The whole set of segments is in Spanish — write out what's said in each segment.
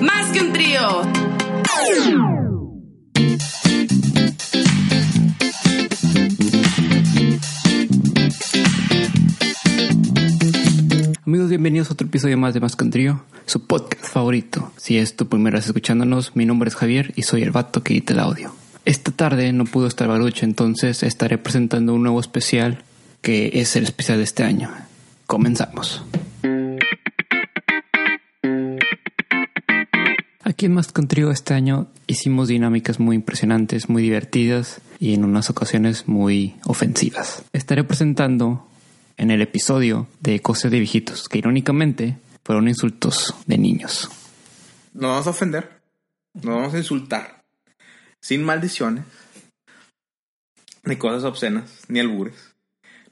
Más que un trío. Amigos, bienvenidos a otro episodio más de Más que un Trío, su podcast favorito. Si es tu primera vez escuchándonos, mi nombre es Javier y soy el vato que edita el audio. Esta tarde no pudo estar Baruch, entonces estaré presentando un nuevo especial que es el especial de este año. Comenzamos. Aquí en Más Trío este año hicimos dinámicas muy impresionantes, muy divertidas y en unas ocasiones muy ofensivas. Estaré presentando en el episodio de Cosas de Viejitos, que irónicamente fueron insultos de niños. Nos vamos a ofender, nos vamos a insultar, sin maldiciones, ni cosas obscenas, ni albures.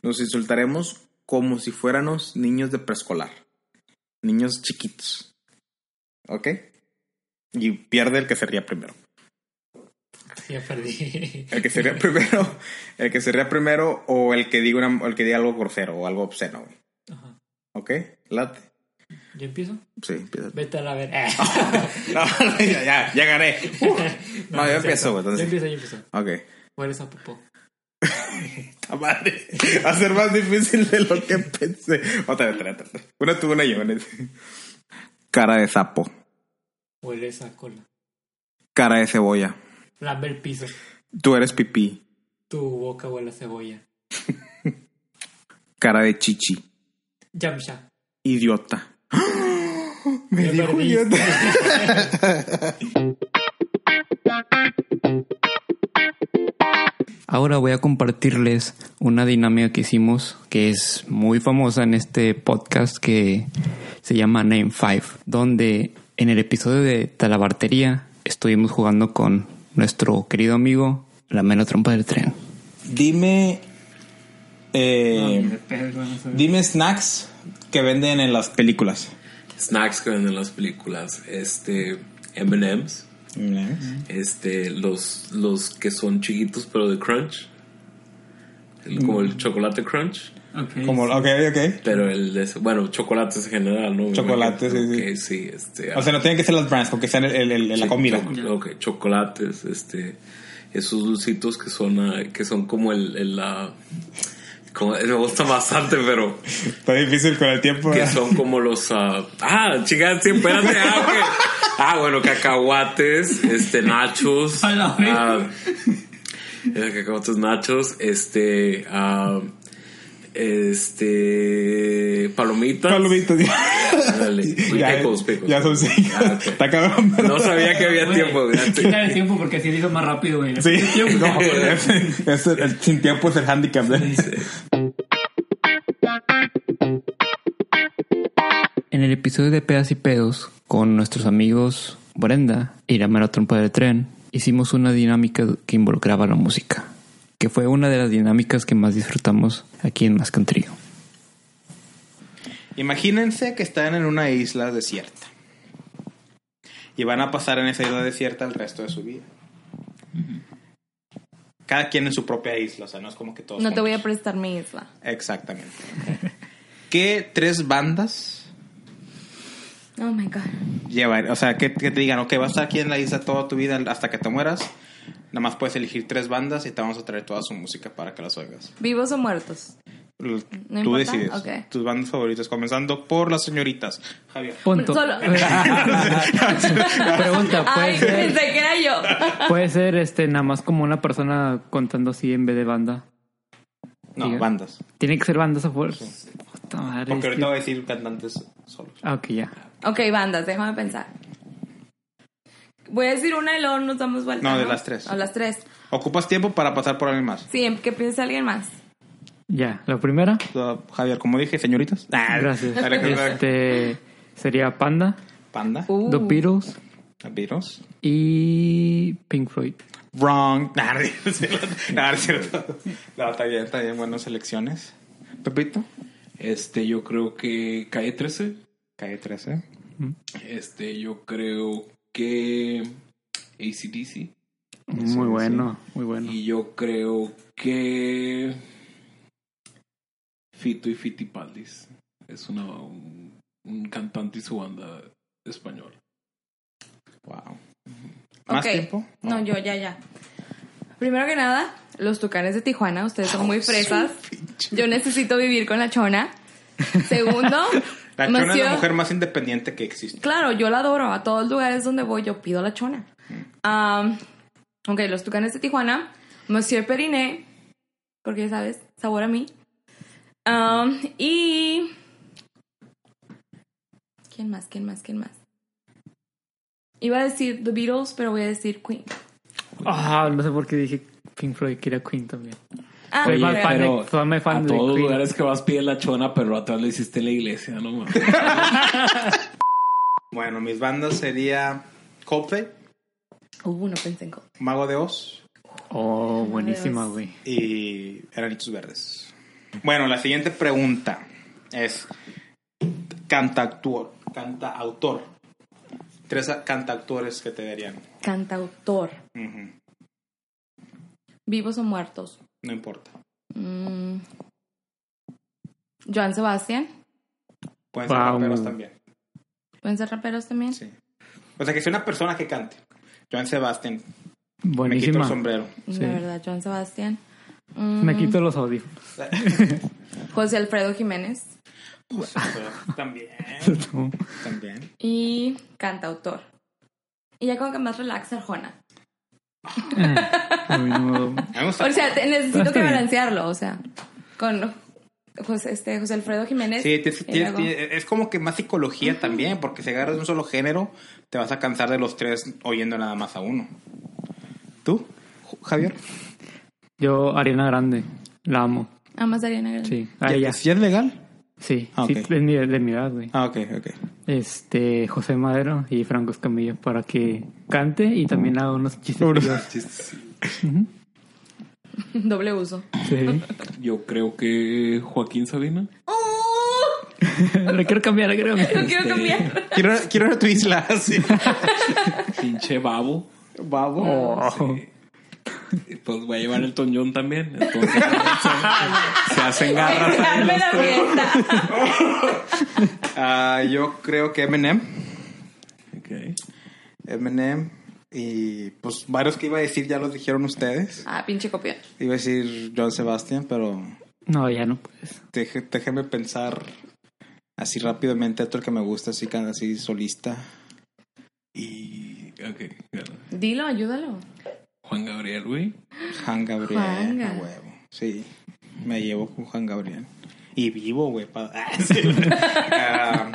Nos insultaremos como si fuéramos niños de preescolar, niños chiquitos. ¿Ok? Y pierde el que se ría primero. Ya perdí. El que se ría primero, el que se ría primero o el que diga, una- el que diga algo grosero o algo obsceno. güey. ¿Ok? Late. ¿Yo empiezo? Sí, empieza. Vete a la ver. No, no, ya, ya, ya gané. Uh, no, yo empiezo, güey. Entonces. yo empiezo. Ok. Hueles a popó. ¡Ta madre! Va a ser más difícil de lo que pensé. Otra vez, otra vez. Una tú, una yo. Cara de sapo. Hueles a cola. Cara de cebolla. Lame el piso. Tú eres pipí. Tu boca huele a cebolla. Cara de chichi. Yamsha. Idiota. Me Ya dijo idiota. Ahora voy a compartirles una dinámica que hicimos que es muy famosa en este podcast que se llama Name 5, donde en el episodio de Talabartería estuvimos jugando con nuestro querido amigo la mera trompa del tren. Dime. eh, dime snacks que venden en las películas. snacks que venden en las películas, este M&M's, este los los que son chiquitos pero de crunch, el- como el chocolate crunch, Como, ok, ok. pero el de, bueno chocolates en general, ¿no? Me Chocolate, imagino sí, sí, este, O sea, no tienen que ser las brands porque sean el, el- el- la sí, comida. choc- ok, chocolates, este, esos dulcitos que son ah, que son como el, el como, me gusta bastante, pero Está difícil con el tiempo. que ¿verdad? son como los ah, ah chicas sí, espérate ah, ah bueno cacahuates este nachos ah, eh, cacahuates nachos este ah, este palomitas Palomitas. Ándale. Y Ya, pecos, pecos. ya son cinco. Ah. Está cabrón. pero- no sabía que había tiempo Quítale el tiempo porque así dice más rápido, güey. Sí, no, es, es el, el- sin tiempo es el handicap. ¿eh? En el episodio de Pedas y Pedos, con nuestros amigos Brenda y la mera trompa del tren, hicimos una dinámica que involucraba la música, que fue una de las dinámicas que más disfrutamos aquí en Más. Imagínense que están en una isla desierta. Y van a pasar en esa isla desierta el resto de su vida. Cada quien en su propia isla, o sea, no es como que todos. No te voy a prestar mi isla. Exactamente. ¿Qué tres bandas Oh my god. llevar? O sea, que, que te digan, ok, vas a estar aquí en la isla toda tu vida hasta que te mueras. Nada más puedes elegir tres bandas y te vamos a traer toda su música para que las oigas. ¿Vivos o muertos? L- No Tú importa, decides. Tus bandas favoritas, comenzando por las señoritas. Javier. Punto. Solo- Pregunta, ¿puede Ay, ser, pensé que era yo. puede ser este nada más como una persona contando así en vez de banda? No, Diga. bandas. Tiene que ser bandas a fuerza. Madre. Porque ahorita voy a decir cantantes solos. Ah, ok, ya. Ok, bandas, déjame pensar. Voy a decir una y luego nos damos vuelta. No, de las tres. A las tres. Ocupas tiempo para pasar por alguien más. Sí, que piense alguien más. Ya, la primera. Uh, Javier, como dije, señoritas. Ah, Gracias. Este sería Panda, Panda. Uh, The Beatles Beatles. y Pink Floyd. Wrong. Nah, no es cierto. Nah, no está bien, está bien. Buenas selecciones. Pepito. este yo creo que calle 13 Calle 13. este yo creo que ACDC Muy bueno, muy bueno. Y yo creo que Fito y Fitipaldis es una, un, un cantante y su banda español. Wow. ¿Más tiempo? No, yo ya, ya. Primero que nada, los tucanes de Tijuana, ustedes son muy fresas. Yo necesito vivir con la chona. Segundo, La chona es la mujer más independiente que existe. Claro, yo la adoro. A todos los lugares donde voy, yo pido la chona. Um, ok, los tucanes de Tijuana. Monsieur Periné. Porque ya sabes, sabor a mí. Um, y. ¿Quién más? ¿Quién más? ¿Quién más? Iba a decir The Beatles, pero voy a decir Queen. Ah, no sé por qué dije Pink Floyd, que era Queen también. Ah, Soy más pero de, soy más fan a de todos los Queen. lugares que vas pide la chona, pero atrás le hiciste la iglesia, no mames. Bueno, mis bandas sería Coldplay, Uh, no pensé en Coldplay. Mago de Oz Oh, buenísima, güey. y Granitos Verdes. Bueno, la siguiente pregunta es cantautor, cantautor. Tres a- cantautores que te darían. Cantautor. Ujú, ¿Vivos o muertos? No importa. Mm. Joan Sebastián. Pueden ser Wow. raperos también. ¿Pueden ser raperos también? Sí. O sea, que sea una persona que cante. Joan Sebastián. Me quito el Buenísima. sombrero. Sí. De verdad, Joan Sebastián. Mm, Me quito los audífonos. José Alfredo Jiménez. también. También. Y cantautor. Y ya como que más relax Arjona. No. Gusta- O sea, te- necesito que balancearlo, o sea, con José, este, José Alfredo Jiménez. Sí, tienes- tienes- es como que más psicología también, porque si agarras un solo género, te vas a cansar de los tres oyendo nada más a uno. ¿Tú, Javier? Yo, Ariana Grande. La amo. Amas a Ariana Grande. Sí. A ella. ¿Sí es legal? Sí. Ah, sí, ok. es mi- de mi edad, güey. Ah, ok, ok. Este, José Madero y Franco Escamilla para que cante y también haga unos chistes. Doble uso. Sí. Yo creo que Joaquín Sabina. Le quiero cambiar, le quiero cambiar. Lo quiero cambiar. Quiero, quiero ir a tu isla, sí. Pinche babo. Babo. Oh. Y Pues voy a llevar el toñón también. Entonces se, se hacen garras. Darme la fiesta. Ah, yo creo que Eminem. Ok. Eminem. Y pues varios que iba a decir ya los dijeron ustedes. Ah, pinche copión. Iba a decir John Sebastian, pero No, ya no puedes. deje- déjeme pensar así rápidamente otro que me gusta, así, así solista. Y. Ok. claro. Dilo, ayúdalo. Juan Gabriel, güey. Juan Gabriel. A huevo. Sí, me llevo con Juan Gabriel. Y vivo, güey. pa- Ah, sí. Ah,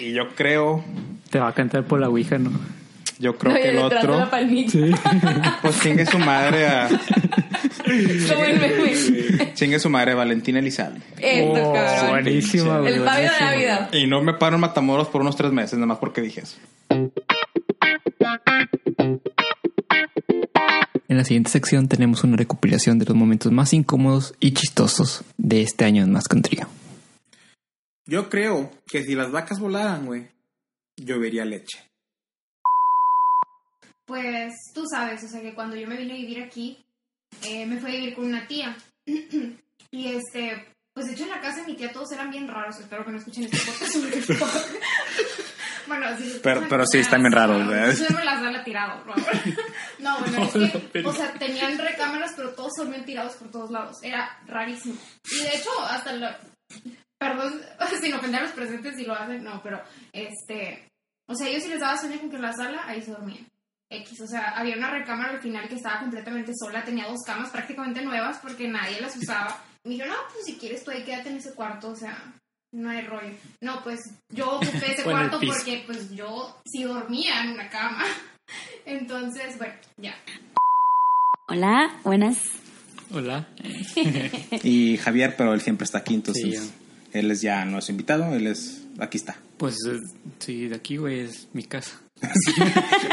y yo creo, Te va a cantar por la Ouija, ¿no? yo creo que el otro, palmita. pues chingue su madre a, chingue su madre a Valentina Elizalde. Esto, Oh, cabrón. buenísima, güey. El Fabio de. Navidad. Y no me paro en Matamoros por unos tres meses, nada más porque dije eso. En la siguiente sección tenemos una recopilación de los momentos más incómodos y chistosos de este año en Más. Yo creo que si las vacas volaran, güey, llovería leche. Pues tú sabes, o sea que cuando yo me vine a vivir aquí, eh, me fui a vivir con una tía. y este, pues de hecho en la casa de mi tía todos eran bien raros. Espero que no escuchen este podcast sobre esto. bueno, sí. Pero- pero sí, están bien raros, ¿verdad? Yo me las sala tirado, por favor. no, bueno, es que, o sea, tenían recámaras, pero todos dormían tirados por todos lados. Era rarísimo. Y de hecho, hasta la. Perdón, sin ofender a los presentes si lo hacen, no, pero este. O sea, ellos si les daba sueño con que en la sala, ahí se dormían. X, o sea, había una recámara al final que estaba completamente sola, tenía dos camas prácticamente nuevas porque nadie las usaba. Y me dijo, no, pues si quieres tú ahí quédate en ese cuarto, o sea, no hay rollo. No, pues yo ocupé ese cuarto porque pues yo sí dormía en una cama. Entonces, bueno, ya. Hola, buenas. Hola. Y Javier, pero él siempre está aquí, entonces Sí, él es ya nuestro invitado, él es, aquí está. Pues eh, sí, de aquí, güey, es mi casa.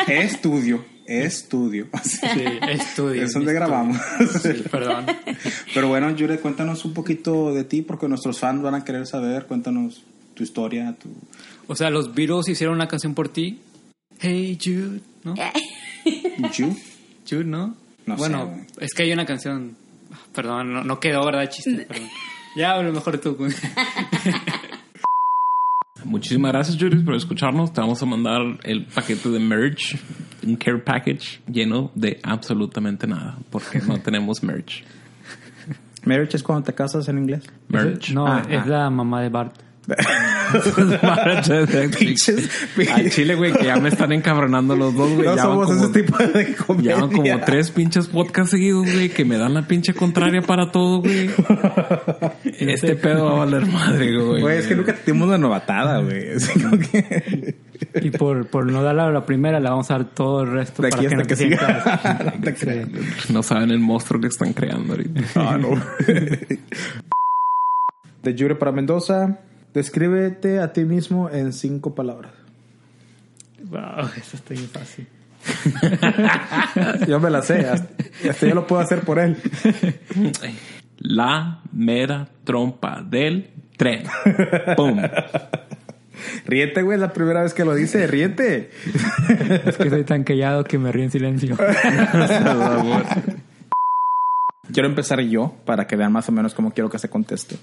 Estudio, estudio. Sí, estudio. Es donde estudio. grabamos. Sí, perdón. Pero bueno, Yure, cuéntanos un poquito de ti, porque nuestros fans van a querer saber. Cuéntanos tu historia, tu... O sea, los Beatles hicieron una canción por ti. Hey Jude, ¿no? You. Jude, ¿no? No bueno, es que hay una canción. Perdón, no, no quedó, ¿verdad? Chiste, perdón. Ya, a lo mejor tú. muchísimas gracias, Juris, por escucharnos. Te vamos a mandar el paquete de merch, un care package lleno de absolutamente nada, porque no tenemos merch. Marriage es cuando te casas en inglés. Merch. No, Ah, es ah. la mamá de Bart. Pinches- Al chile, güey, que ya me están encabronando los dos, güey. No Ya somos como- ese tipo de comedia. Llevan como tres pinches podcasts seguidos, güey, que me dan la pinche contraria para todo, güey. Este pedo va a valer madre, güey. Güey, es que nunca tuvimos una novatada, güey. Así como que... Y por, por no darle a la primera, le vamos a dar todo el resto De para aquí que hasta no que te sientas. No. No saben el monstruo que están creando ahorita. Ah, no. De Yure para Mendoza. Descríbete a ti mismo en cinco palabras. Wow, eso está bien fácil. Yo me la sé. Hasta, hasta yo lo puedo hacer por él. La mera trompa del tren. ¡Pum! Ríete, güey. Es la primera vez que lo dice. Ríete. Es que soy tan callado que me río en silencio. Quiero empezar yo para que vean más o menos cómo quiero que se conteste.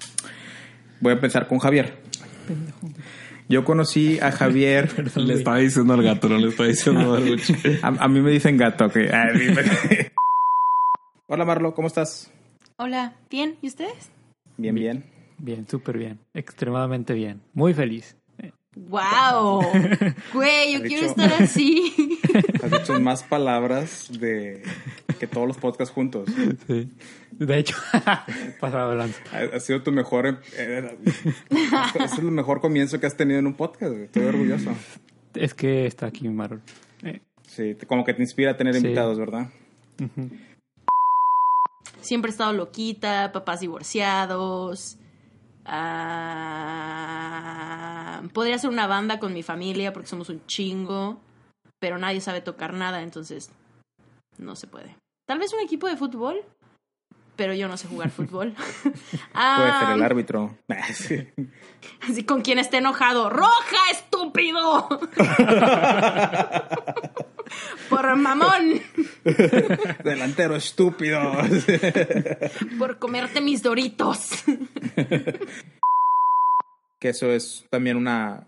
Voy a empezar con Javier. Yo conocí a Javier. Le estaba diciendo al gato, no le estaba diciendo al. A, a mí me dicen gato. ok. A mí me- Hola Marlo, ¿cómo estás? Hola, ¿bien? ¿Y ustedes? Bien, bien. Bien, súper bien. Extremadamente bien. Muy feliz. ¡Wow! Güey, yo quiero dicho- estar así. Has dicho más palabras de que todos los podcasts juntos. Sí. De hecho, pasado de lanza. Ha, ha sido tu mejor. em- eh, es el mejor comienzo que has tenido en un podcast. güey. Estoy orgulloso. Es que está aquí Marol. Eh, Sí, como que te inspira a tener Sí. invitados, ¿verdad? Siempre he estado loquita, papás divorciados. Ah, podría ser una banda con mi familia porque somos un chingo, pero nadie sabe tocar nada, entonces no se puede. Tal vez un equipo de fútbol, pero yo no sé jugar fútbol. Puede ser el árbitro. Sí. Así con quien esté enojado. ¡Roja, estúpido! Por mamón. Delantero estúpido. Por comerte mis doritos. que eso es también una.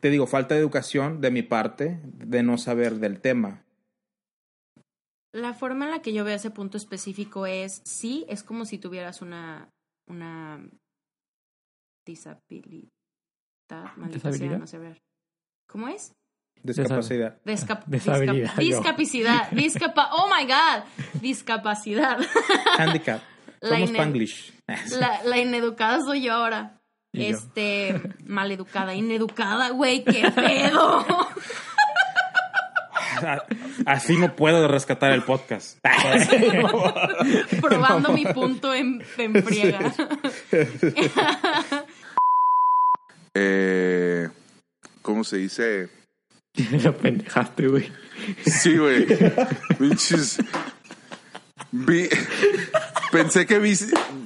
Te digo, falta de educación de mi parte de no saber del tema. La forma en la que yo veo ese punto específico es, sí, es como si tuvieras una, una disabilidad, maldita no sé ver. ¿Cómo es? Discapacidad. Discap- discapacidad, discapa oh my god, discapacidad. Handicap. La Somos ine- Spanglish. La, la ineducada soy yo ahora. Y yo. este, maleducada, ineducada, güey, qué pedo. Así no puedo rescatar el podcast. Probando mi punto en, en friega. Eh, ¿Cómo se dice? Lo pendejaste, güey. Sí, güey. Pinches. Vi- Pensé que vi,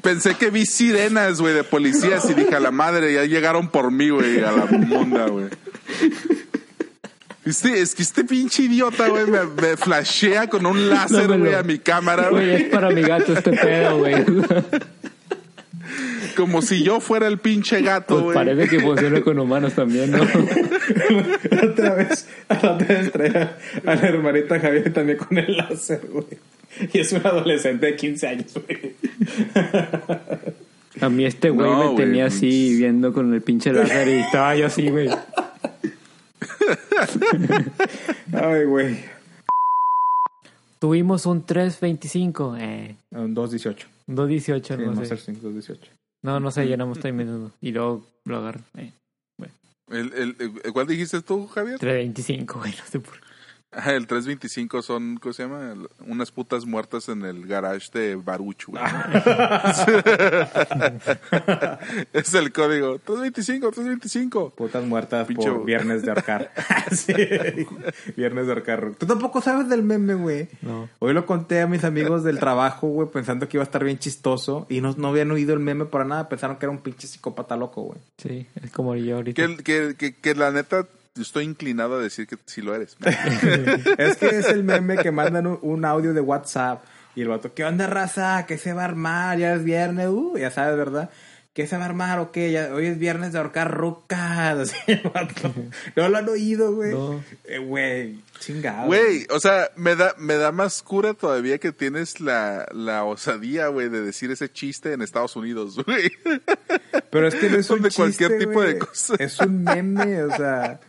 pensé que vi sirenas, güey, de policías y dije a la madre, ya llegaron por mí, güey, a la monda, güey. Este, es que este pinche idiota, güey, me, me flashea con un láser, güey, a mi cámara, güey. es para mi gato este pedo, güey. Como si yo fuera el pinche gato, Pues güey. parece que funciona con humanos también, ¿no? Otra vez, la otra vez traía a la hermanita Javier también con el láser, güey. Y es un adolescente de 15 años, güey. A mí este güey No, me güey, tenía así viendo con el pinche láser y estaba yo así, güey. Ay, güey. Tuvimos un 325, eh, Un 2.18. un 218, Sí, no sé. ser 2.18. No, no sé, yo no me estoy metiendo. Y luego lo agarro. Eh, El, el, el- ¿Cuál dijiste tú, Javier? 325, güey, no sé por qué. Ah, El 325 son, ¿cómo se llama? Unas putas muertas en el garage de Baruch, güey. es el código. 325, 325. Putas muertas Pinche- por viernes de ahorcar. sí. Viernes de ahorcar. Tú tampoco sabes del meme, güey. No. Hoy lo conté a mis amigos del trabajo, güey, pensando que iba a estar bien chistoso. Y no, no habían oído el meme para nada. Pensaron que era un pinche psicópata loco, güey. Sí, es como yo ahorita. Que, que, que, que la neta estoy inclinado a decir que sí lo eres. es que es el meme que mandan un, un audio de WhatsApp. Y el vato, ¿qué onda, raza? ¿Qué se va a armar? Ya es viernes, uh, ya sabes, ¿verdad? ¿Qué se va a armar o qué? Ya, hoy es viernes de ahorcar rucas. No lo han oído, güey. No. Eh, Güey, chingado. Güey, o sea, me da, me da más cura todavía que tienes la, la osadía, güey, de decir ese chiste en Estados Unidos, güey. Pero es que no es un de cualquier chiste, de güey. cosa. Es un meme, o sea.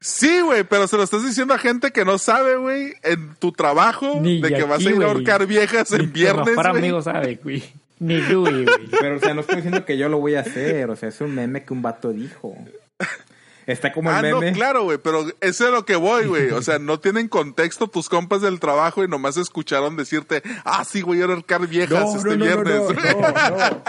Sí, güey, pero se lo estás diciendo a gente que no sabe, güey, en tu trabajo, Ni de que vas a ir a ahorcar viejas Ni en viernes, Para amigos sabe, güey. Ni Louis, güey. Pero, o sea, no estoy diciendo que yo lo voy a hacer. O sea, es un meme que un vato dijo. Está como el Ah, no, meme. claro, güey, pero eso es lo que voy, güey. O sea, no tienen contexto tus compas del trabajo y nomás escucharon decirte, ah, sí, güey, a ahorcar viejas No, este no, no, no, viernes. no, no.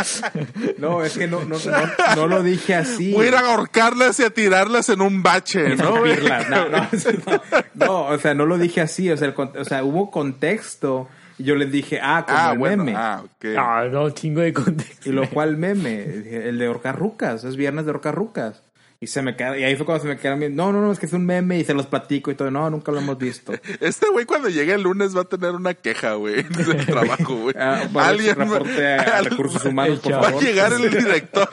No, es que no, no, no, no lo dije así. Voy a ir a ahorcarlas y a tirarlas en un bache, ¿no. No, no, no, no, o sea, no lo dije así. O sea, el o sea, hubo contexto. Y yo les dije, ah, como Ah, el bueno, meme. ah, ok. Ah, no, chingo de contexto. Y lo cual meme, el de ahorcar rucas, es viernes de ahorcar rucas. Y se me queda, y ahí fue cuando se me quedaron bien, no, no, no, es que es un meme y se los platico y todo, no, nunca lo hemos visto. Este güey cuando llegue el lunes va a tener una queja, güey, del trabajo, güey. Ah, va a haber reporte a al- recursos humanos, por Va a llegar el director.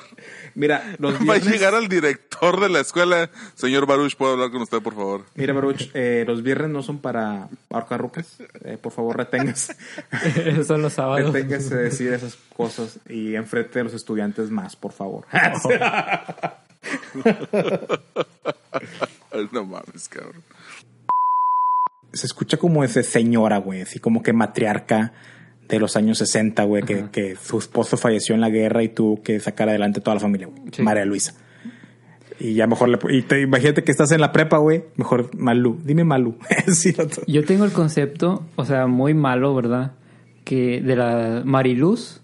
Mira, los Va a llegar al director de la escuela. Señor Baruch, ¿puedo hablar con usted, por favor? mira, Baruch, eh, los viernes no son para ahorcar rucas, Eh, por favor, reténgase, Esos son los sábados. reténgase de decir esas cosas y enfrente de los estudiantes más, por favor. Ay, no mames, cabrón. se escucha como ese señora, güey, así como que matriarca de los años 60, güey, que, que su esposo falleció en la guerra y tuvo que sacar adelante toda la familia, güey. Sí. María Luisa. Y ya mejor le... Y te, imagínate que estás en la prepa, güey, mejor Malú. Dime Malú. Sí, Yo tengo el concepto, o sea, muy malo, ¿verdad? Que de la Mariluz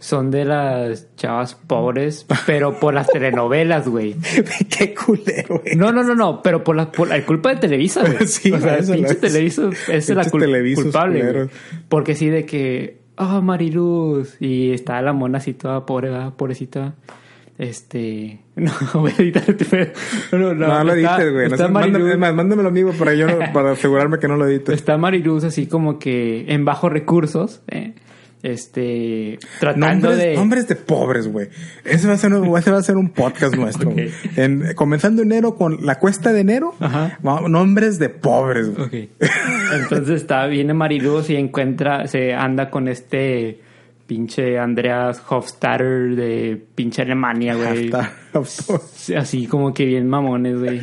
son de las chavas pobres, pero por las telenovelas, güey. Qué culero, güey. No, no, no, no, pero por la, por la culpa de Televisa, güey. Sí, o sea, pinche es. Televisa es la cul- culpable, güey. Porque sí, de que, ah, Mariluz, y está la mona así toda pobre, ¿verdad? pobrecita. Este, no, voy a editar este. No, no, No, lo edites, güey. Está mándame, más, mándamelo amigo para yo para asegurarme que no lo edites. está Mariluz así como que en bajos recursos, ¿eh? Este, tratando Nombres, de... nombres de pobres, güey. Ese va a ser un, ese va a ser un podcast nuestro. En- comenzando enero con la cuesta de enero. Ajá. nombres de pobres, güey. Entonces está, viene Mariluz y encuentra, se anda con este pinche Andreas Hofstadter de pinche Alemania, güey. Así como que bien mamones, güey.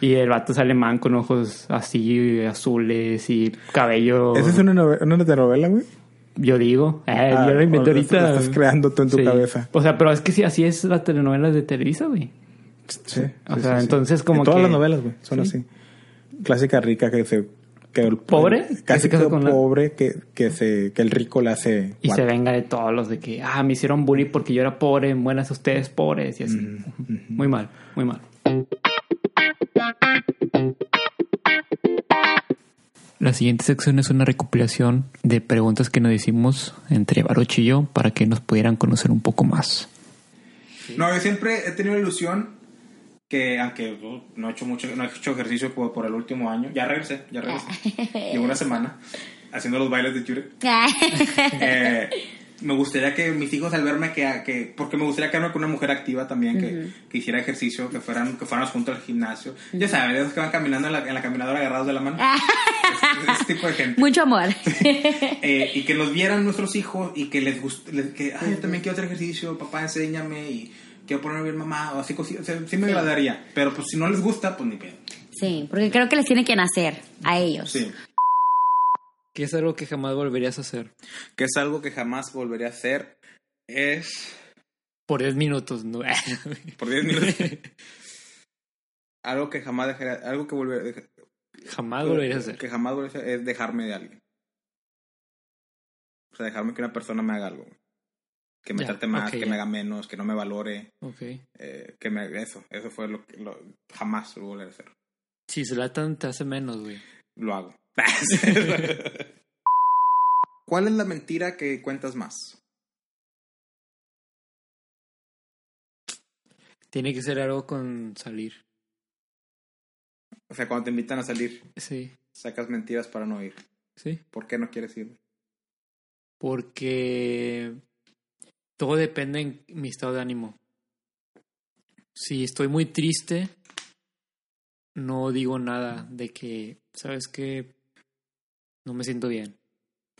Y el vato es alemán con ojos así azules y cabello. ¿Esa es una, una telenovela, güey? Yo digo, eh, Ah, yo lo inventé lo estás creando tú en tu Sí. cabeza. O sea, pero es que sí, así es la telenovela de Televisa, güey. Sí. O sí, sea, entonces como En todas que- las novelas, güey, son Sí. así. Clásica rica que se... Que el ¿Pobre? Que Casi se casa con la- pobre que, que, se, que el rico le hace... Y se venga de todos los de que, ah, me hicieron bullying porque yo era pobre, buenas ustedes pobres y así. Muy mal, muy mal. La siguiente sección es una recopilación de preguntas que nos hicimos entre Baruch y yo para que nos pudieran conocer un poco más. No, yo siempre he tenido la ilusión que, aunque uh, no he hecho mucho, no he hecho ejercicio por, por el último año, ya regresé, ya regresé. Llevo una semana haciendo los bailes de Jure. Eh, me gustaría que mis hijos al verme que, que porque me gustaría quedarme con una mujer activa también que, que hiciera ejercicio que fueran que fuéramos juntos al gimnasio. Ya sabes esos que van caminando en la, en la caminadora agarrados de la mano. Ese, ese tipo de gente. Mucho amor. Eh, y que nos vieran nuestros hijos y que les guste les- que ay, yo también quiero hacer ejercicio papá enséñame y quiero ponerme bien mamá o así o sea, sí me agradaría pero pues si no les gusta pues ni pedo. Sí, porque creo que les tiene que nacer a ellos. sí ¿Qué es algo que jamás volverías a hacer? que es algo que jamás volveré a hacer es Por 10 minutos, ¿no? por 10 minutos algo que jamás dejaré algo que volveré jamás volverías a hacer. que jamás volveré a hacer es dejarme de alguien o sea dejarme que una persona me haga algo que me Ya, trate más que ya. me haga menos que no me valore Ok. eh, que me eso eso fue lo que lo- jamás lo volveré a hacer Si se latan, te hace menos, güey. lo hago ¿Cuál es la mentira que cuentas más? Tiene que ser algo con salir. O sea, cuando te invitan a salir, Sí, sacas mentiras para no ir. sí. ¿Por qué no quieres ir? Porque todo depende en mi estado de ánimo. Si estoy muy triste, no digo nada de que, ¿sabes qué? No me siento bien.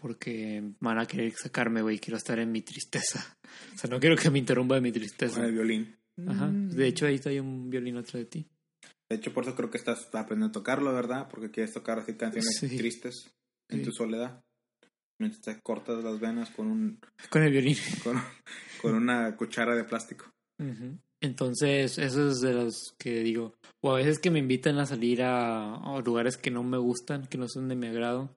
Porque van a querer sacarme, güey. Quiero estar en mi tristeza. O sea, no quiero que me interrumpa de mi tristeza. Con el violín. Ajá. De hecho, ahí está hay un violín atrás de ti. De hecho, por eso creo que estás aprendiendo a tocarlo, ¿verdad? Porque quieres tocar así canciones Sí. tristes en Sí. tu soledad. Mientras te cortas las venas con un Con el violín. con, con una cuchara de plástico. Entonces, eso es de los que digo. O a veces que me invitan a salir a, a lugares que no me gustan, que no son de mi agrado.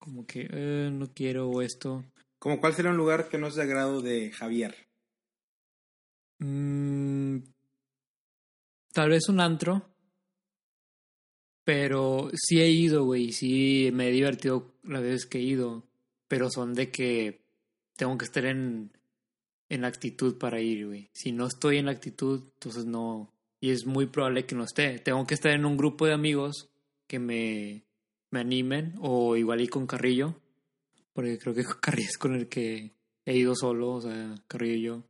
Como que eh, no quiero esto. Como cuál sería un lugar que no es de agrado de Javier. Mm, tal vez un antro. Pero sí he ido, güey. Sí me he divertido las veces que he ido. Pero son de que tengo que estar en, en actitud para ir, güey. Si no estoy en actitud, entonces no. Y es muy probable que no esté. Tengo que estar en un grupo de amigos que me, me animen. O igual ir con Carrillo. Porque creo que Carrillo es con el que he ido solo. O sea, Carrillo y yo.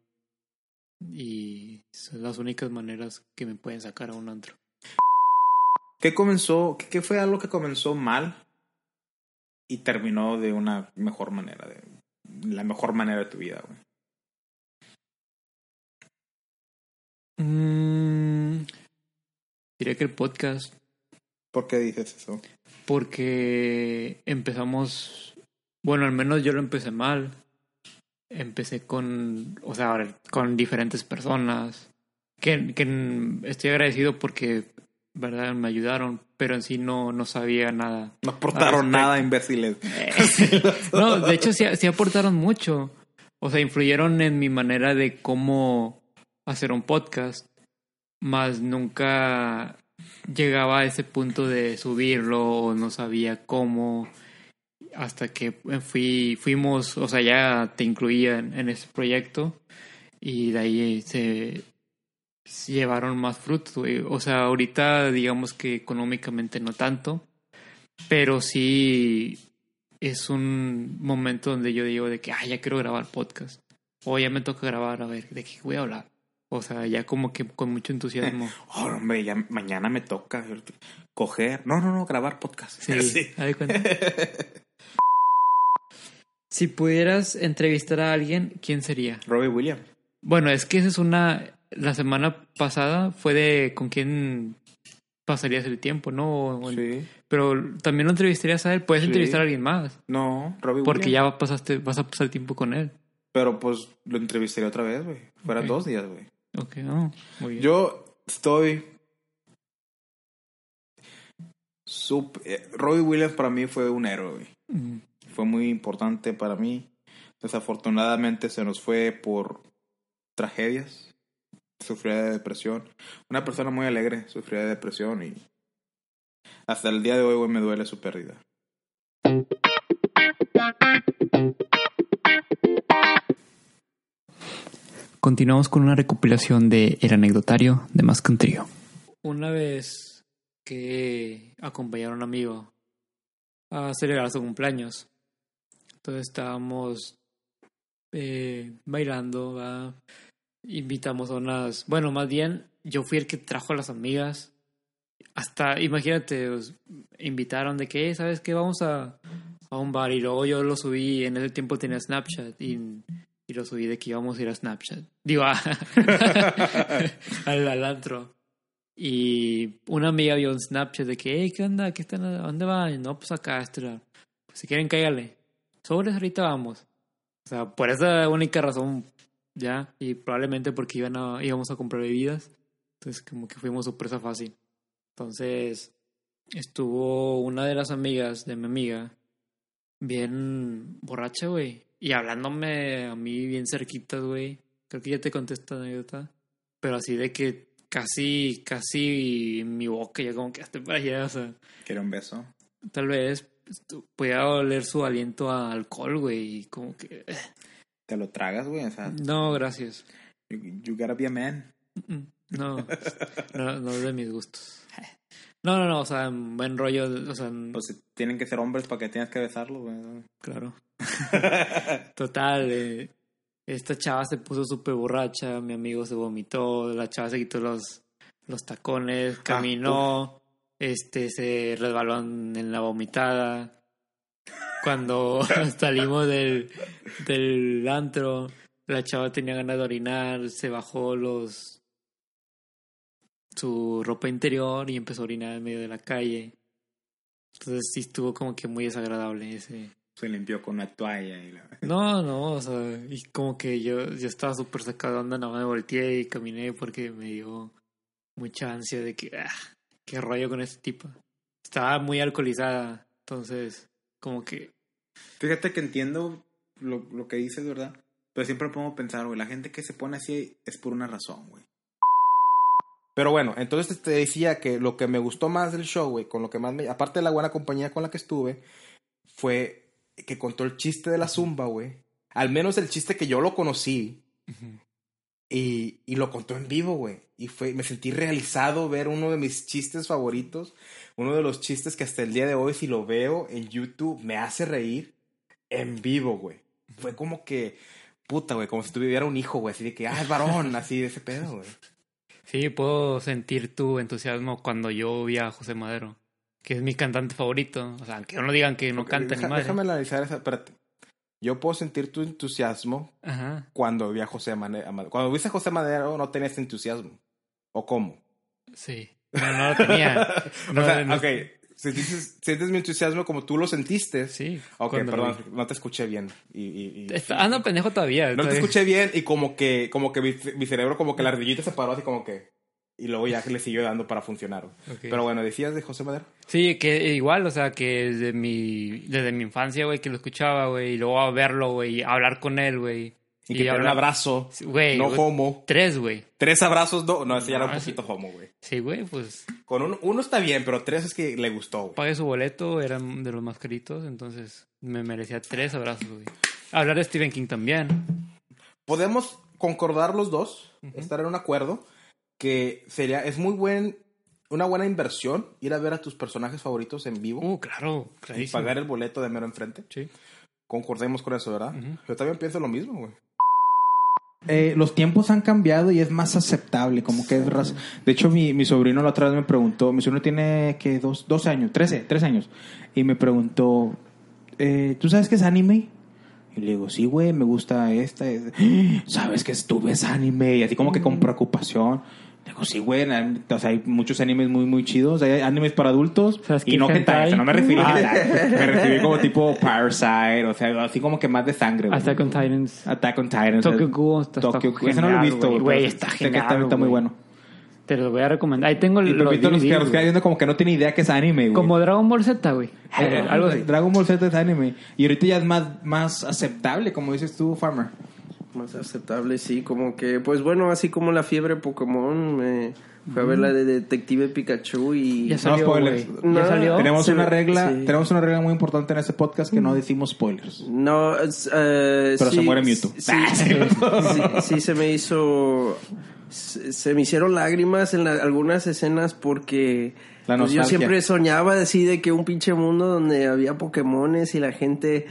Y son las únicas maneras que me pueden sacar a un antro. ¿Qué comenzó? ¿Qué, qué fue algo que comenzó mal y terminó de una mejor manera? De, la mejor manera de tu vida, güey. Mm, diría que el podcast, ¿Por qué dices eso? Porque empezamos, bueno, al menos yo lo empecé mal. Empecé con, o sea, con diferentes personas, que, que estoy agradecido porque, verdad, me ayudaron, pero en sí no, no sabía nada. No aportaron nada, imbéciles. No, de hecho sí, sí aportaron mucho. O sea, influyeron en mi manera de cómo hacer un podcast. Más nunca llegaba a ese punto de subirlo o no sabía cómo. Hasta que fui, fuimos, o sea, ya te incluía en, ese proyecto. Y de ahí se, llevaron más frutos. O sea, ahorita digamos que económicamente no tanto. Pero sí es un momento donde yo digo de que, ah, ya quiero grabar podcast. O ya me toca grabar, a ver, ¿de qué voy a hablar? O sea, ya como que con mucho entusiasmo. Oh, hombre, ya mañana me toca coger. No, no, no, grabar podcast. Sí, de cuenta. Si pudieras entrevistar a alguien, ¿quién sería? Robbie Williams. Bueno, es que esa es una... La semana pasada fue de con quién pasarías el tiempo, ¿no? Sí. Pero también lo entrevistarías a él. Puedes Sí. entrevistar a alguien más. No, Robbie Porque Williams. ya pasaste, vas a pasar tiempo con él. Pero pues lo entrevistaré otra vez, güey. Fueran Ok. dos días, güey. Ok, no, muy bien. Yo estoy. eh, Robbie Williams para mí fue un héroe. Mm, Fue muy importante para mí. Desafortunadamente se nos fue por tragedias. Sufría de depresión. Una persona muy alegre sufría de depresión y hasta el día de hoy, me duele su pérdida. Continuamos con una recopilación de El anecdotario de Más que. Una vez que acompañaron a un amigo a celebrar su cumpleaños, entonces estábamos eh, bailando, invitamos a unas, bueno, más bien yo fui el que trajo a las amigas. Hasta, imagínate, os invitaron de que, "Eh, ¿sabes qué? Vamos a, a un bar y luego yo lo subí, en ese tiempo tenía Snapchat y y lo subí de que íbamos a ir a Snapchat. Digo, a- al, al antro. Y una amiga vio un Snapchat de que, hey, ¿qué onda? ¿Qué están, ¿A dónde van? No, pues acá, lado. Pues si quieren, cáigale. Sobres, ahorita vamos. O sea, por esa única razón, ya. Y probablemente porque iban a, íbamos a comprar bebidas. Entonces, como que fuimos sorpresa fácil. Entonces, estuvo una de las amigas de mi amiga bien borracha, güey. Y hablándome a mí bien cerquitas, güey. Creo que ya te conté esta anécdota. Pero así de que casi, casi mi boca ya como que hasta para allá, o sea. Quiero un beso. Tal vez podía oler su aliento a alcohol, güey. Y como que... eh, ¿Te lo tragas, güey? O sea, No, gracias. you, you gotta be a man. No, no, no es de mis gustos. No, no, no, o sea, en buen rollo, o sea, Pues tienen que ser hombres para que tengas que besarlo, güey. claro. Total, eh, esta chava se puso súper borracha, mi amigo se vomitó, la chava se quitó los, los tacones, caminó, este, se resbaló en en la vomitada. Cuando salimos del, del antro, la chava tenía ganas de orinar, se bajó los su ropa interior y empezó a orinar en medio de la calle. Entonces sí estuvo como que muy desagradable ese. Se limpió con una toalla y la... No, no, o sea, y como que yo, yo estaba súper sacado de onda, nada más me volteé y caminé porque me dio mucha ansia de que, ah, qué rollo con este tipo. Estaba muy alcoholizada, entonces, como que, Fíjate que entiendo lo, lo que dices, ¿verdad? Pero siempre a pensar, güey, la gente que se pone así es por una razón, güey. Pero bueno, entonces te decía que lo que me gustó más del show, güey, con lo que más me... Aparte de la buena compañía con la que estuve, fue que contó el chiste de la zumba, güey. Al menos el chiste que yo lo conocí. Y, y lo contó en vivo, güey. Y fue, me sentí realizado ver uno de mis chistes favoritos. Uno de los chistes que hasta el día de hoy, si lo veo en YouTube, me hace reír en vivo, güey. Fue como que, puta, güey, como si tuviera un hijo, güey. Así de que, ah, es varón, así de ese pedo, güey. sí, puedo sentir tu entusiasmo cuando yo vi a José Madero, que es mi cantante favorito. O sea, aunque no digan que no canta Deja- ni madre. Déjame analizar esa, espérate. Yo puedo sentir tu entusiasmo Ajá, cuando vi a José Madero. Cuando viste a José Madero no tenías entusiasmo. ¿O cómo? sí. No, no lo tenía. No, o sea, no- ok. ¿Sientes, sientes mi entusiasmo como tú lo sentiste? Sí. Ok, perdón, no te escuché bien. Y, y- y- Está- ando pendejo todavía. no te escuché bien y como que, como que mi, mi cerebro, como que la ardillita se paró así como que... Y luego ya le siguió dando para funcionar. Pero bueno, ¿decías de José Madero? Sí, que igual, o sea, que desde mi, desde mi infancia, güey, que lo escuchaba, güey, y luego a verlo, güey, y hablar con él, güey. Y que te diera un hablar- abrazo. Güey, no güey, homo. Tres, güey. Tres abrazos, no. No, ese ya era un poquito homo, güey. Sí, güey, pues Con uno, uno está bien, pero tres es que le gustó, güey. pagué su boleto, eran de los más caritos, entonces me merecía tres abrazos, güey. Hablar de Stephen King también. Podemos concordar los dos, estar en un acuerdo, que sería, es muy buen, una buena inversión ir a ver a tus personajes favoritos en vivo Uh, claro, y clarísimo. pagar el boleto de mero enfrente. Sí. Concordemos con eso, ¿verdad? Yo también pienso lo mismo, güey. Eh, los tiempos han cambiado y es más aceptable, como que es raz- De hecho, mi, mi sobrino la otra vez me preguntó, mi sobrino tiene que dos, 12 años, 13, 13 años, y me preguntó, eh, ¿tú sabes qué es anime? Y le digo, sí, güey, me gusta esta. es- ¿Sabes que tú ves anime? Y así como que con preocupación. Digo, sí, güey, o sea, hay muchos animes muy, muy chidos. Hay animes para adultos ¿Sabes y no que hentai? O sea, no me referí Ah. a Me referí como tipo Parasite, o sea, así como que más de sangre, güey. Attack on Titans. Attack on Titan. Tokyo Ghoul Tokyo- ese no lo he visto, güey. está genial, está, está muy bueno. Te lo voy a recomendar. Ahí tengo Y los los que los viendo como que no tiene idea que es anime, güey. Como Dragon Ball Z, güey. Eh, algo así. Dragon Ball Z es anime. Y ahorita ya es más, más aceptable, como dices tú, Farmer. Más aceptable, sí, como que, pues bueno, así como la fiebre Pokémon, me fue a ver la de Detective Pikachu y... Ya No salió, spoilers. No, Ya salió. Tenemos Sí, una regla, sí. tenemos una regla muy importante en este podcast que no decimos spoilers. No, eh, Pero sí, se muere Mewtwo. Sí, sí, sí, sí, se me hizo... Se, se me hicieron lágrimas en la- algunas escenas porque... La pues, yo siempre soñaba así de que un pinche mundo donde había Pokémones y la gente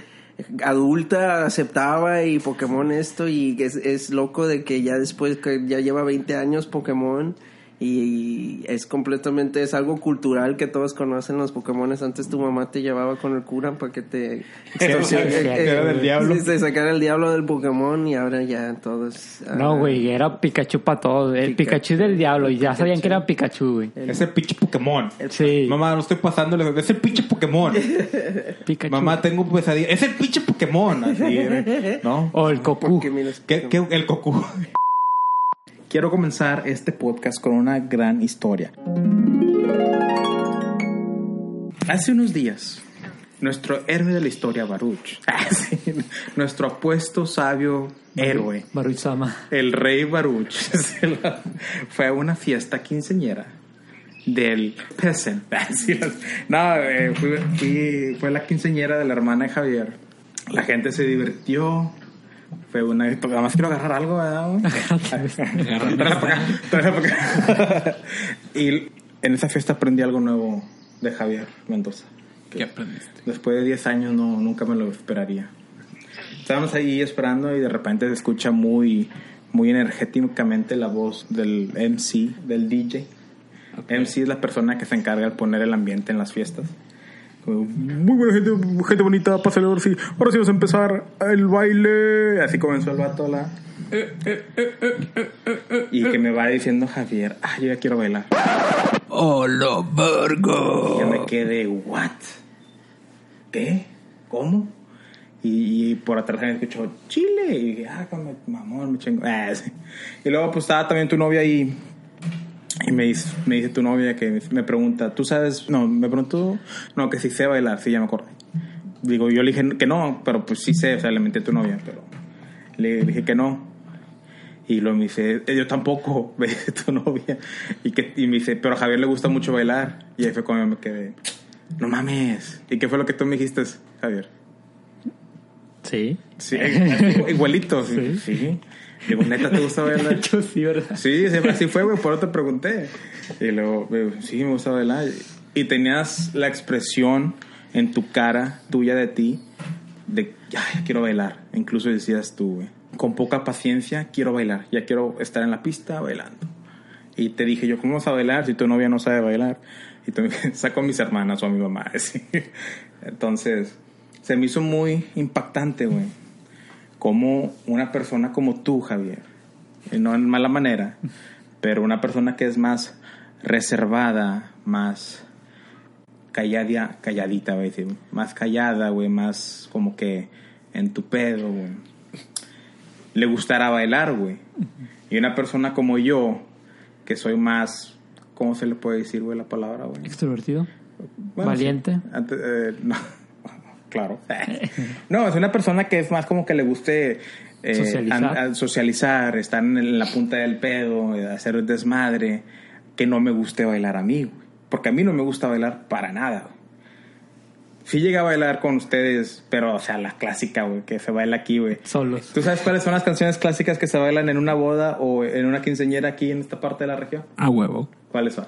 adulta aceptaba y Pokémon esto y es, es loco de que ya después que ya lleva 20 años Pokémon y es completamente es algo cultural que todos conocen los Pokémones antes tu mamá te llevaba con el cura para que te Que era del diablo. sí, te sacara el diablo del Pokémon y ahora ya todos ah, No, güey, era Pikachu para todos. El Pikachu. Pikachu del diablo. Y ya sabían que era Pikachu, güey. Es el pinche Pokémon. Sí. Mamá, no estoy pasándole. Es el pinche Pokémon. Pikachu. Mamá, tengo pesadilla. Es el pinche Pokémon. Así, ¿eh? ¿no? O el Goku. porque mira, es ¿Qué, qué- el Goku. Quiero comenzar este podcast con una gran historia. Hace unos días, nuestro héroe de la historia, Baruch, ah, nuestro apuesto sabio héroe, Baruch-sama. el rey Baruch, fue a una fiesta quinceñera del peasant. Ah, No, eh, fui- fui- fue la quinceñera de la hermana de Javier. La gente se divirtió. Fue una... Nada más quiero agarrar algo, ¿verdad? acá. y en esa fiesta aprendí algo nuevo de Javier Mendoza. ¿Qué aprendiste? Después de 10 años no, nunca me lo esperaría. Estábamos ahí esperando y de repente se escucha muy, muy energéticamente la voz del MC, del DJ. MC es la persona que se encarga de poner el ambiente en las fiestas. Muy buena gente, gente bonita, pásale ahora sí. Ahora sí vamos a empezar el baile. Así comenzó el vato la. Y que me va diciendo Javier, ah, yo ya quiero bailar. ¡Hola, vergo! Y yo me quedé, ¿what? ¿Qué? ¿Cómo? Y, y por atrás me escuchó, Chile. Y dije, ah, mamón, me chingo. Ah, sí. Y luego, pues estaba también tu novia ahí. Y me dice, me dice tu novia que me pregunta, ¿tú sabes? No, me preguntó, no, que si sé bailar, sí, ya me acordé. Digo, yo le dije que no, pero pues sí sé, o sea, le menté a tu novia, pero le dije que no. Y luego me dice, "Eh, yo tampoco, me dice tu novia. Y, que, y me dice, pero a Javier le gusta mucho bailar. Y ahí fue cuando me quedé, no mames. ¿Y qué fue lo que tú me dijiste, Javier? Sí. Sí, igualito, sí. sí. Digo, neta, ¿te gusta bailar? hecho, sí, ¿verdad? Sí, siempre así fue, güey, por eso te pregunté. Y luego, sí, me gusta bailar. Y tenías la expresión en tu cara, tuya de ti, de, ya quiero bailar. Incluso decías tú, güey, con poca paciencia, quiero bailar. Ya quiero estar en la pista bailando. Y te dije yo, ¿cómo vas a bailar si tu novia no sabe bailar? Y tú saco a mis hermanas o a mi mamá. así. Entonces, se me hizo muy impactante, güey. Como una persona como tú, Javier, y no en mala manera, pero una persona que es más reservada, más callada, calladita, voy a decir, más callada, güey, más como que en tu pedo, güey. Le gustará bailar, güey. Y una persona como yo, que soy más, ¿cómo se le puede decir, güey, la palabra, güey? Extrovertido. Bueno, Valiente. sí. Antes, eh, no. Claro. No, es una persona que es más como que le guste eh, Socializar. estar en la punta del pedo, eh, hacer desmadre, que no me guste bailar a mí, güey. Porque a mí no me gusta bailar para nada, güey. Sí llegué a bailar con ustedes, pero, o sea, la clásica, güey, que se baila aquí, güey. Solos. ¿Tú sabes cuáles son las canciones clásicas que se bailan en una boda o en una quinceañera aquí en esta parte de la región? A huevo. ¿Cuáles son?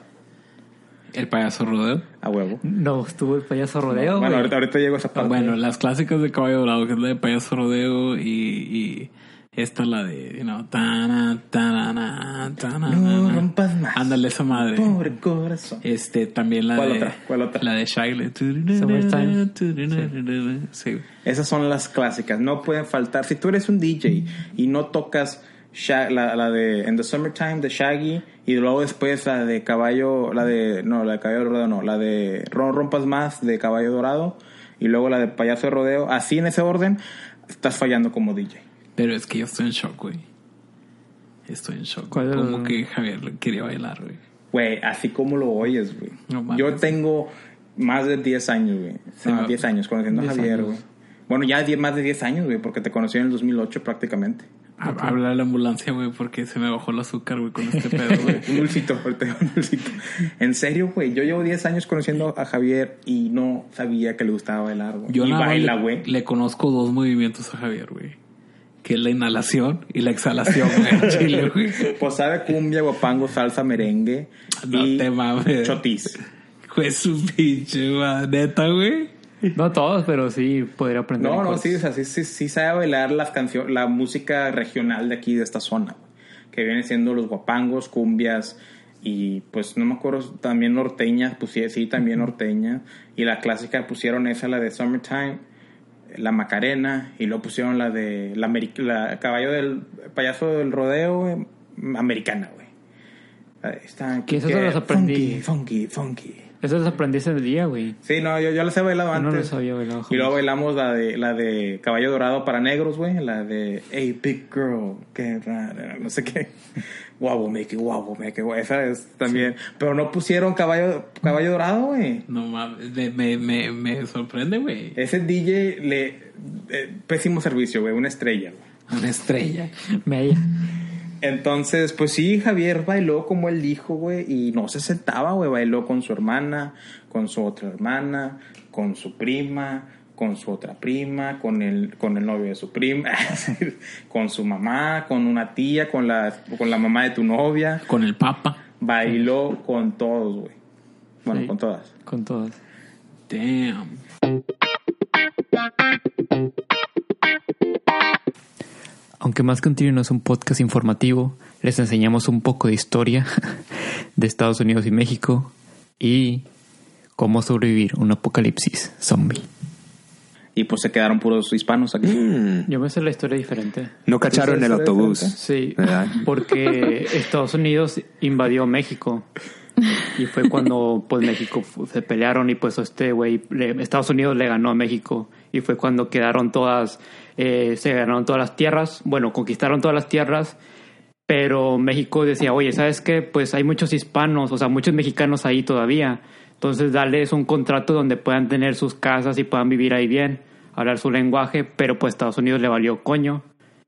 El payaso rodeo. A huevo. No, estuvo el payaso rodeo. Bueno, ahorita, ahorita llego a esa parte. Bueno, las clásicas de Caballo Dorado, que es la de payaso rodeo y, y esta la de, you know, tana, tana, tana, No rompas más. Ándale esa madre. Pobre corazón. Este, también la ¿Cuál de... otra? ¿Cuál otra? La de Shaggy. Summertime. Sí. Esas son las clásicas, no pueden faltar. Si tú eres un DJ y no tocas Sha- la, la de In the Summertime de Shaggy y luego después la de Caballo, la de, no, la de Caballo Dorado, no, la de Rompas Más de Caballo Dorado y luego la de Payaso de Rodeo, así en ese orden, estás fallando como DJ. Pero es que yo estoy en shock, güey. Estoy en shock. ¿Cuál- Como que Javier quería bailar, güey. Güey, así como lo oyes, güey. No. Yo tengo más de 10 años, güey. No, va. 10 años conociendo a 10 Javier, güey. Bueno, ya 10 más de 10 años, güey, porque te conocí en el 2008 prácticamente. Ha- Habla la ambulancia, güey, porque se me bajó el azúcar, güey, con este pedo, güey. Un dulcito, ahorita un dulcito. En serio, güey, yo llevo 10 años conociendo a Javier y no sabía que le gustaba bailar, güey. Yo y nada baila, le- güey. Le, conozco dos movimientos a Javier, güey. Que es la inhalación y la exhalación, güey. Chile, güey. Sabe cumbia, guapango, salsa, merengue No y te mames. chotis. Fue su pinche, güey. Neta, güey. No todos, pero sí podría aprender. No, no, sí, o sea, sí, sí, sí sabe bailar las canciones, la música regional de aquí, de esta zona, que viene siendo los guapangos, cumbias y pues no me acuerdo, también norteñas, pues sí, también norteña. Y la clásica pusieron esa, la de Summertime, la Macarena, y luego pusieron la de la, caballo del payaso del rodeo, americana, güey. Ahí Está, Que se los aprendí. Funky, funky, funky. Eso los aprendí ese día, güey. Sí, no, yo, yo las he bailado No antes. los había bailado Y luego jamás. bailamos la de, la de Caballo Dorado para negros, güey. La de Hey, big girl, qué rara, no sé qué. Guau, it, guau, make it. Esa es también. Pero no pusieron Caballo, caballo Dorado, güey. No mames. Me, me, me, me sorprende, güey. Ese DJ le. eh, pésimo servicio, güey. Una estrella, güey. Una estrella. Media. Entonces, pues sí, Javier bailó como él dijo, güey, y no se sentaba, güey, bailó con su hermana, con su otra hermana, con su prima, con su otra prima, con el, con el novio de su prima, con su mamá, con una tía, con la, con la mamá de tu novia, Con el papa. bailó con todos, güey. Bueno, Sí. con todas. Con todas. Damn. Aunque más que un tiro no es un podcast informativo, les enseñamos un poco de historia de Estados Unidos y México y cómo sobrevivir un apocalipsis zombie. Y pues se quedaron puros hispanos aquí. Mm, Yo me sé la historia diferente. no cacharon el autobús. Sí, ¿Verdad? porque Estados Unidos invadió México. Y fue cuando pues México se pelearon y pues este güey, Estados Unidos le ganó a México. Y fue cuando quedaron todas, eh, se ganaron todas las tierras, bueno, conquistaron todas las tierras. Pero México decía, oye, ¿sabes qué? Pues hay muchos hispanos, o sea, muchos mexicanos ahí todavía. Entonces, darles un contrato donde puedan tener sus casas y puedan vivir ahí bien, hablar su lenguaje, pero pues Estados Unidos le valió coño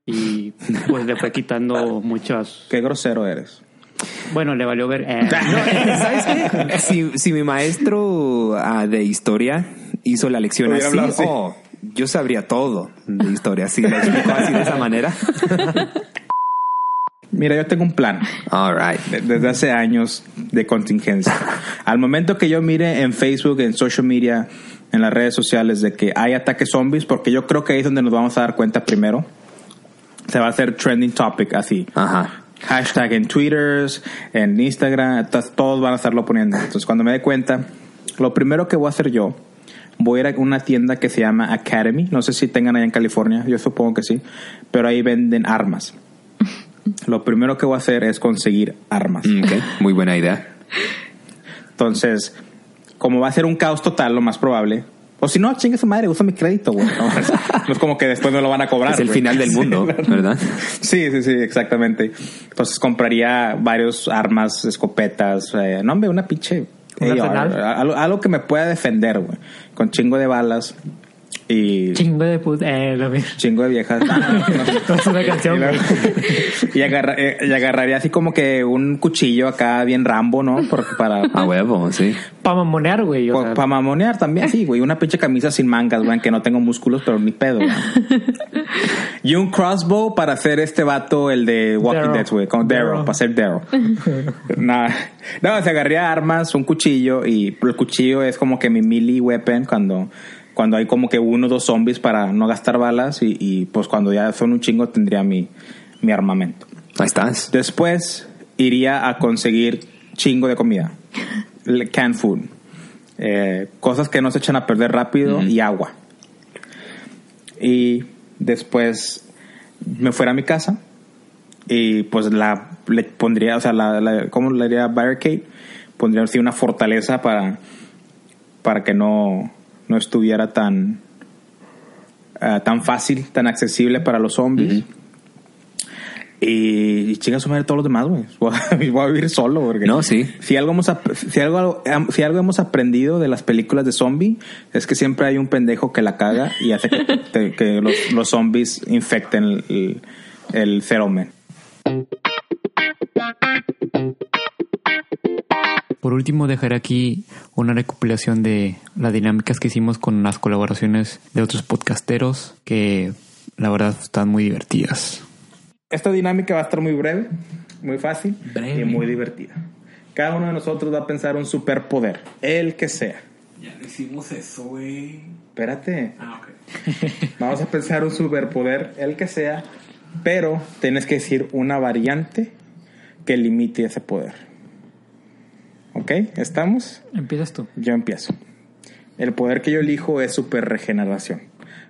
y pues le fue quitando muchas... Qué grosero eres. Bueno, le valió ver... eh. No, ¿Sabes qué? Si, si mi maestro ah, de historia hizo la lección así, hablado así. oh, yo sabría todo de historia. Si lo explicó así de esa manera. Mira, yo tengo un plan. All right. de- desde hace años de contingencia. Al momento que yo mire en Facebook, en social media, en las redes sociales de que hay ataques zombies, porque yo creo que ahí es donde nos vamos a dar cuenta primero, se va a hacer trending topic así. Ajá. Hashtag en Twitter, en Instagram, to- todos van a estarlo poniendo. Entonces, cuando me dé cuenta, lo primero que voy a hacer yo, voy a ir a una tienda que se llama Academy. No sé si tengan allá en California, yo supongo que sí, pero ahí venden armas. Lo primero que voy a hacer es conseguir armas. Mm. Muy buena idea. Entonces, como va a ser un caos total, lo más probable. O si no, chingue su madre, usa mi crédito, güey. No, no es como que después me lo van a cobrar. Es el final del Sí, mundo, ¿verdad? Sí, sí, sí, exactamente. Entonces compraría varios armas, escopetas, eh, no, hombre, una pinche... ¿Un AR, arsenal? algo, algo que me pueda defender, güey. Con chingo de balas y Chingo de puta... Eh, lo mismo. chingo de viejas. Es una canción, y, luego- güey. y agarra- eh, y agarraría así como que un cuchillo acá bien rambo, ¿no? Porque para... A huevo, sí. Para mamonear, güey. o Para mamonear también, sí, güey. Una pinche camisa sin mangas, güey, que no tengo músculos, pero ni pedo, güey. Y un crossbow para hacer este vato, el de Walking Darryl. Dead, güey. Con Daryl, Darryl. para hacer Daryl. Nah. No, se agarraría armas, un cuchillo, y el cuchillo es como que mi melee weapon cuando, cuando hay como que uno o dos zombies para no gastar balas, y, y, pues cuando ya son un chingo tendría mi, mi armamento. Ahí estás. Después iría a conseguir chingo de comida. Canned food. Eh, cosas que no se echan a perder rápido y agua. Y después me fuera a mi casa y pues la le pondría, o sea, la, la- ¿cómo le diría? Barricade. Pondría así una fortaleza para, para que no, no estuviera tan, ah, tan fácil, tan accesible para los zombies. Y, y chinga su madre todos los demás, güey. Voy, a- voy a vivir solo, porque No, sí. si algo hemos si algo si algo hemos aprendido de las películas de zombie es que siempre hay un pendejo que la caga y hace que, te- que los, los zombies infecten el, el, el. Por último, dejaré aquí una recopilación de las dinámicas que hicimos con las colaboraciones de otros podcasteros que la verdad están muy divertidas. Esta dinámica va a estar muy breve, muy fácil y muy divertida. Cada uno de nosotros va a pensar un superpoder, el que sea. Ya no hicimos eso, güey. Espérate. Ah, ok. Vamos a pensar un superpoder, el que sea, pero tienes que decir una variante que limite ese poder. ¿Ok? ¿Estamos? Empiezas tú. Yo empiezo. El poder que yo elijo es super regeneración,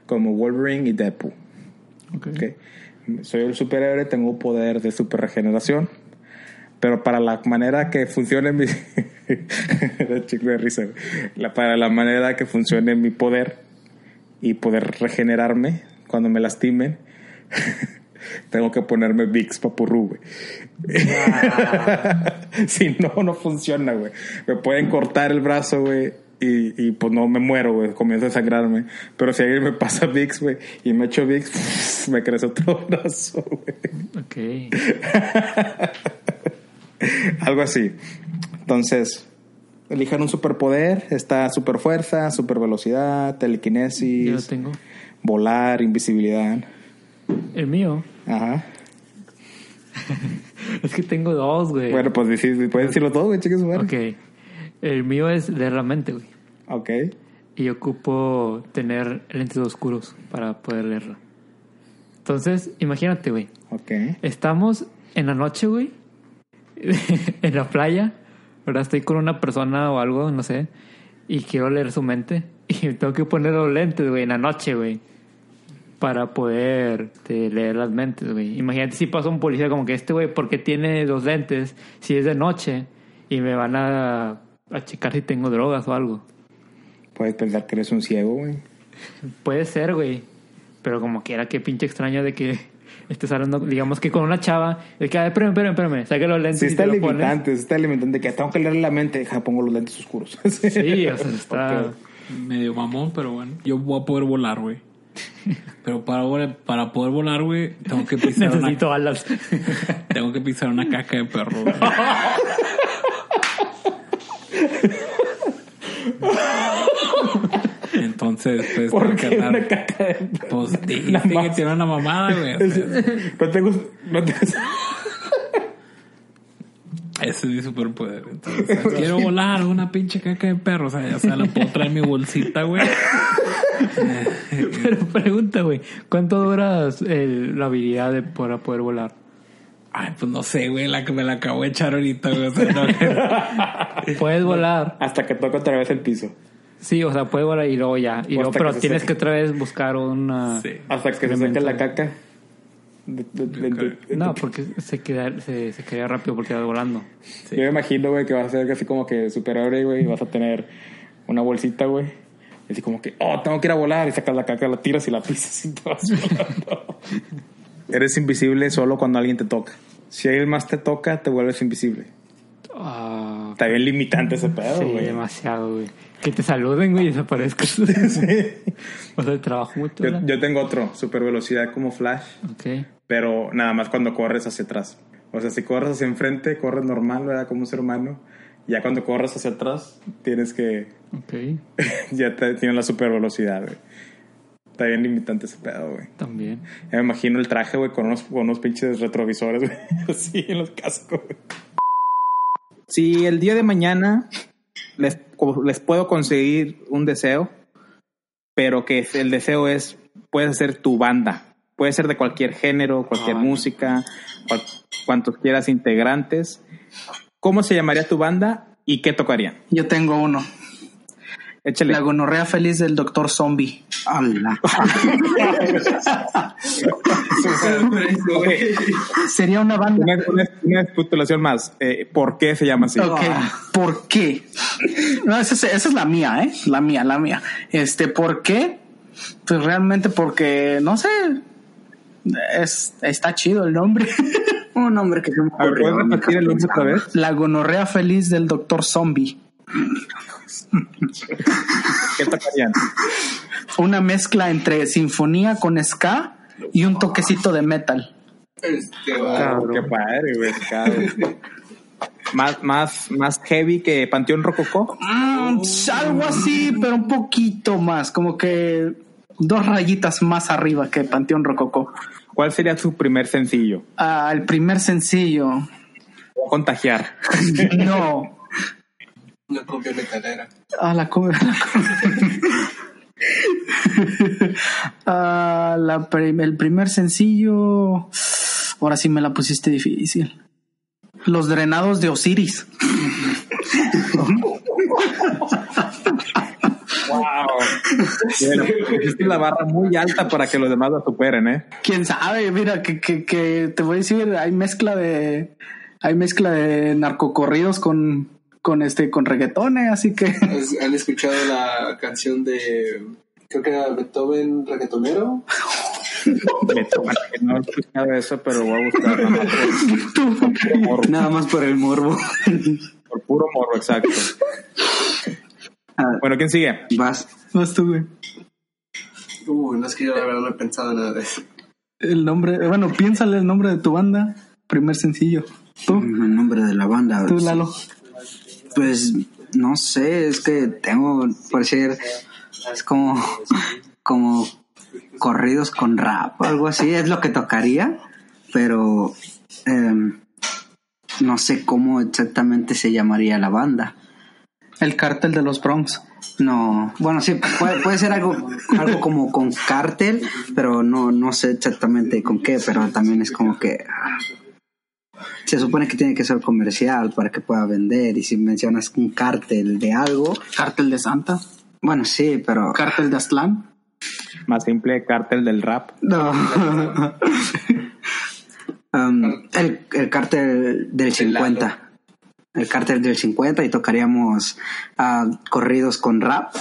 como Wolverine y Deadpool. Ok. ¿ok? Soy el superhéroe, tengo poder de super regeneración, pero para la manera que funcione mi... De risa. La- para la manera que funcione mi poder y poder regenerarme cuando me lastimen, tengo que ponerme Vicks Papurru, güey. si no, no funciona, güey. Me pueden cortar el brazo, güey. Y, y pues no me muero, güey. Comienzo a sangrarme. Pero si alguien me pasa Vicks, güey, y me echo Vicks, me crece otro brazo, güey. Ok. Algo así. Entonces, elijan un superpoder. Está super fuerza, super velocidad, Yo lo telequinesis, tengo. volar, invisibilidad. El mío. Ajá. Es que tengo dos, güey. Bueno, pues decí- puedes decirlo todo, güey, chicos. Bueno. Ok. El mío es leer la mente, güey. Ok. Y ocupo tener lentes oscuros para poder leerla. Entonces, imagínate, güey. Ok. Estamos en la noche, güey. en la playa. ¿Verdad? Estoy con una persona o algo, no sé. Y quiero leer su mente. Y tengo que poner los lentes, güey, en la noche, güey. Para poder este, leer las mentes, güey. Imagínate si pasa un policía como que este, güey, ¿por qué tiene los lentes si es de noche? Y me van a, a checar si tengo drogas o algo. Puedes pensar que eres un ciego, güey. Puede ser, güey. Pero como quiera, qué pinche extraño de que estés hablando, digamos que con una chava. De que, "Ay, espérame, espérame, espérame. Saque los lentes Sí, y está te lo pones. limitante, está limitante. Que tengo que leer la mente, deja, pongo los lentes oscuros. Sí, o sea, está... Medio mamón, pero bueno. Yo voy a poder volar, güey. Pero para, para poder volar, güey, tengo que pisar una, Necesito alas. tengo que pisar una caca de perro, güey. Entonces, pues, ¿Por qué una caca de Pues Nada dijiste que tiene una mamada, güey. No te gusta. No te... Ese es mi superpoder. Entonces, quiero volar una pinche caca de perro. O sea, ya sea, la puedo traer en mi bolsita, güey. Pero pregunta, güey, ¿cuánto duras el- la habilidad de para poder volar? Ay, pues no sé, güey, la que me la acabo de echar ahorita, güey. O sea, no- Puedes volar. Hasta que toca otra vez el piso. Sí, o sea, puedes volar y luego ya. Y luego, pero que tienes que otra vez buscar una... Sí. Hasta que se saque la caca. De- de- de- No, porque se queda, se, se queda rápido porque vas volando. Yo me imagino, güey, que vas a ser así como que superhéroe, güey, y vas a tener una bolsita, güey. Y así como que, oh, tengo que ir a volar. Y sacas la caca, la tiras y la pisas y te vas volando. Eres invisible solo cuando alguien te toca. Si alguien más te toca, te vuelves invisible. Ah, Está bien limitante ese pedo, sí, güey. demasiado, güey. Que te saluden, güey, y desaparezcas. O sea, trabajo mucho. Yo, yo tengo otro, super velocidad como Flash, Ok. Pero nada más cuando corres hacia atrás. O sea, si corres hacia enfrente, corres normal, ¿verdad? Como un ser humano. Ya cuando corres hacia atrás, tienes que. Ok. ya te, tienes la super velocidad, güey. Está bien limitante ese pedo, güey. También. Ya me imagino el traje, güey, con unos, con unos pinches retrovisores, güey. Así en los cascos, güey. Si el día de mañana les, les puedo conseguir un deseo, pero que el deseo es, puedes hacer tu banda. Puede ser de cualquier género, cualquier música, cual- cuantos quieras integrantes. ¿Cómo se llamaría tu banda y qué tocarían? Yo tengo uno. Échale. La gonorrea feliz del doctor zombie. ¡Hala! Sería una banda. Una, una, más. Eh, ¿Por qué se llama así? Ok, ¿por qué? No, esa es, esa es la mía, ¿eh? La mía, la mía. Este, ¿por qué? Pues realmente porque, no sé, es, está chido el nombre. Un nombre que se me ver, ¿puedes ocurrió. repetir el nombre otra vez? La gonorrea feliz del doctor zombie. ¿Qué tocarían? Una mezcla entre sinfonía con ska y un toquecito de metal. Cabrón, qué padre, güey. Más, más, más heavy que Panteón Rococó. Mm, algo así, pero un poquito más, como que dos rayitas más arriba que Panteón Rococó. ¿Cuál sería su primer sencillo? Ah, el primer sencillo. Contagiar. No. Una copia metalera. Ah, la la Ah, la prim- el primer sencillo. Ahora sí me la pusiste difícil. Los drenados de Osiris. Wow. Bueno, la barra muy alta para que los demás la superen, ¿eh? Quién sabe, mira, que, que, que te voy a decir, hay mezcla de. Hay mezcla de narcocorridos con, con este, con reggaetones, así que. ¿Has- ¿Han escuchado la canción de. Creo que era Beethoven reggaetonero? No he escuchado eso, pero voy a buscar nada más por, por morbo. Nada más por el morbo. Por puro morbo, exacto. Bueno, ¿quién sigue? Vas. Vas tú, güey. Uh, no es que yo la verdad no he pensado nada de eso. El nombre, bueno, piénsale el nombre de tu banda. Primer sencillo. Tú, El nombre de la banda. tú, Lalo. Pues no sé, es que tengo, por ser, es como, como corridos con rap o algo así, es lo que tocaría, pero em, no sé cómo exactamente se llamaría la banda. El cártel de los Bronx. No, bueno, sí, puede, puede ser algo, algo como con cártel, pero no, no sé exactamente con qué, pero también es como que ah, se supone que tiene que ser comercial para que pueda vender y si mencionas un cártel de algo. ¿Cártel de Santa? Bueno, sí, pero... ¿Cártel de Aztlán? Más simple, cártel del rap. No. Um, el, el cártel del 50. El cártel del 50 y tocaríamos ah, corridos con rap.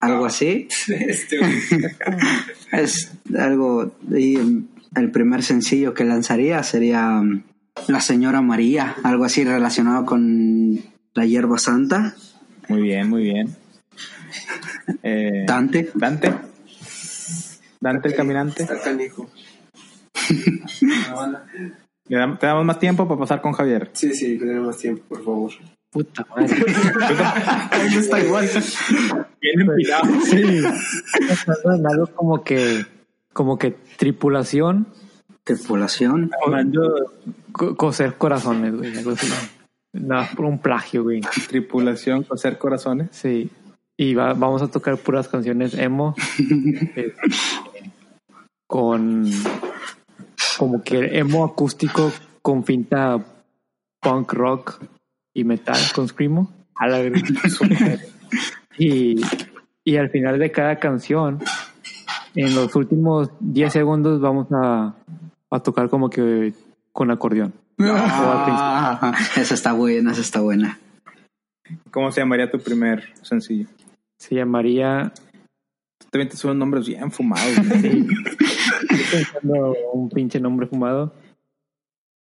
Algo así. es algo. Y el primer sencillo que lanzaría sería um, La Señora María, algo así relacionado con la hierba santa. Muy bien, muy bien. Eh, Dante. Dante. Dante el caminante. Está canijo. Te damos más tiempo para pasar con Javier. Sí, sí, tenemos más tiempo, por favor. Puta madre. Eso está igual. Bien empilado. Sí. Algo como que, como que tripulación, Tripulación. co- coser corazones, güey. Algo así. No, por un plagio, güey. Tripulación, coser corazones. Sí. Y va- vamos a tocar puras canciones emo. eh, con como que emo acústico con finta punk rock y metal con screamo. A la y, y al final de cada canción, en los últimos 10 segundos vamos a, a tocar como que con acordeón. Ah, esa está buena, esa está buena. ¿Cómo se llamaría tu primer sencillo? Se llamaría También te suenan nombres bien fumados. güey. Estoy pensando un pinche nombre fumado.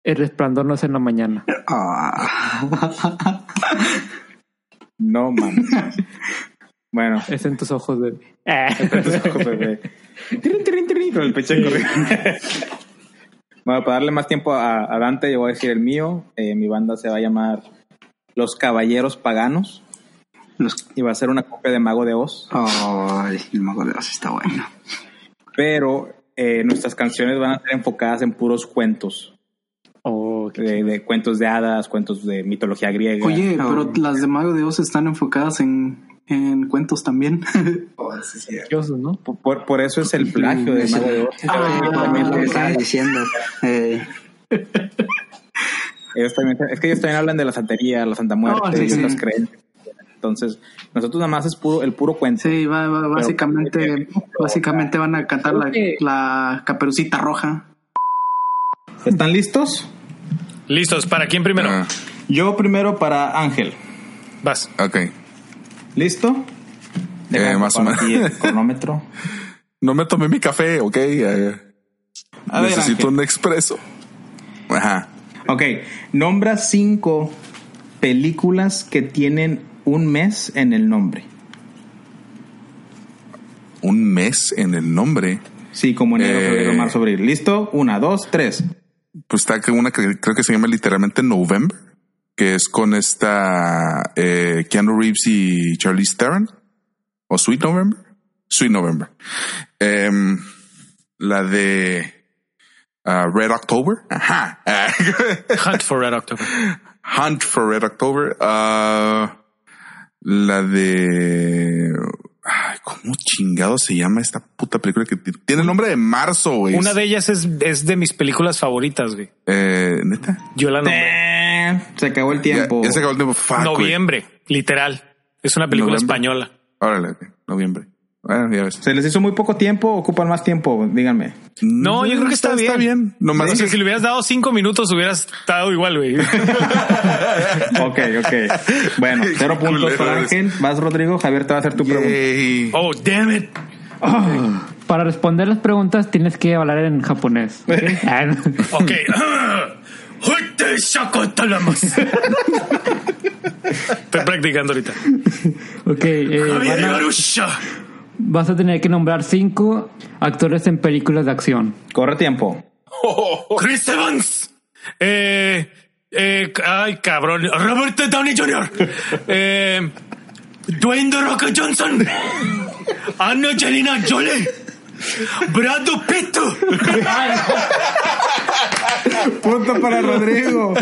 El resplandor no es en la mañana. Ah. No, man. Bueno, Es en tus ojos, bebé. Está en tus ojos, bebé. Con el pecho corriendo. Bueno, para darle más tiempo a, a Dante, yo voy a decir el mío. Eh, mi banda se va a llamar Los Caballeros Paganos. Los- Y va a ser una copia de Mago de Oz. Ay, el mago de Oz está bueno. Pero eh, nuestras canciones van a ser enfocadas en puros cuentos. Oh, qué De, de cuentos de hadas, cuentos de mitología griega. Oye, No. pero las de Mago de Oz están enfocadas en, en cuentos también. Oh, sí, sí. chistosos, ¿no? Por, por- eso es el plagio de Mago de Oz. Ah, también lo que estaba diciendo. Eh, Ellos también, es que ellos también hablan de la santería, la Santa Muerte Oh, sí, y sí. otras creencias. Entonces, nosotros nada más es puro, el puro cuento. Sí, va- va- básicamente, Pero- básicamente van a cantar la, la caperucita roja. ¿Están listos? Listos, ¿para quién primero? Ah, Yo primero para Ángel. Vas. ok. ¿Listo? Déjame más o menos. el cronómetro. No me tomé mi café, ok. Eh, A necesito un expreso. Ajá. Ok, nombra cinco películas que tienen un mes en el nombre. Un mes en el nombre. Sí, como enero, Eh. febrero, marzo, abril. ¿Listo? Una, dos, tres. Pues está que una que creo que se llama literalmente November, que es con esta eh, Keanu Reeves y Charlize Theron. ¿O Sweet November? Sweet November. Em, la de ah, Red October. Ajá. Hunt for Red October. Hunt for Red October. Ah, la de... Ay, ¿Cómo chingado se llama esta puta película que tiene el nombre de marzo, güey? Una de ellas es, es de mis películas favoritas, güey. Eh, ¿Neta? Yo la nombré. Eh, se acabó el tiempo. Ya, ya se acabó el tiempo. Fuck, güey. Noviembre, literal. Es una película española. Órale, noviembre. Bueno, ya ves. ¿Se les hizo muy poco tiempo o ocupan más tiempo? Díganme. No, yo creo que está, bien. Está bien. Nomás que- si le hubieras dado cinco minutos, hubieras estado igual, güey. Ok, ok. Bueno, cero puntos para. Ángel. Vas, Rodrigo. Javier te va a hacer tu pregunta. Oh, damn it. Para responder las preguntas tienes que hablar en japonés. ¿ok? Ah. Estoy practicando ahorita. ok, eh, Javier van a-. vas a tener que nombrar cinco actores en películas de acción. Corre tiempo. Chris Evans. Eh, eh, ay, cabrón. Robert Downey Jr. Eh, Dwayne The Rock Johnson. Angelina Jolie. Brad Pitt. Punto para Rodrigo.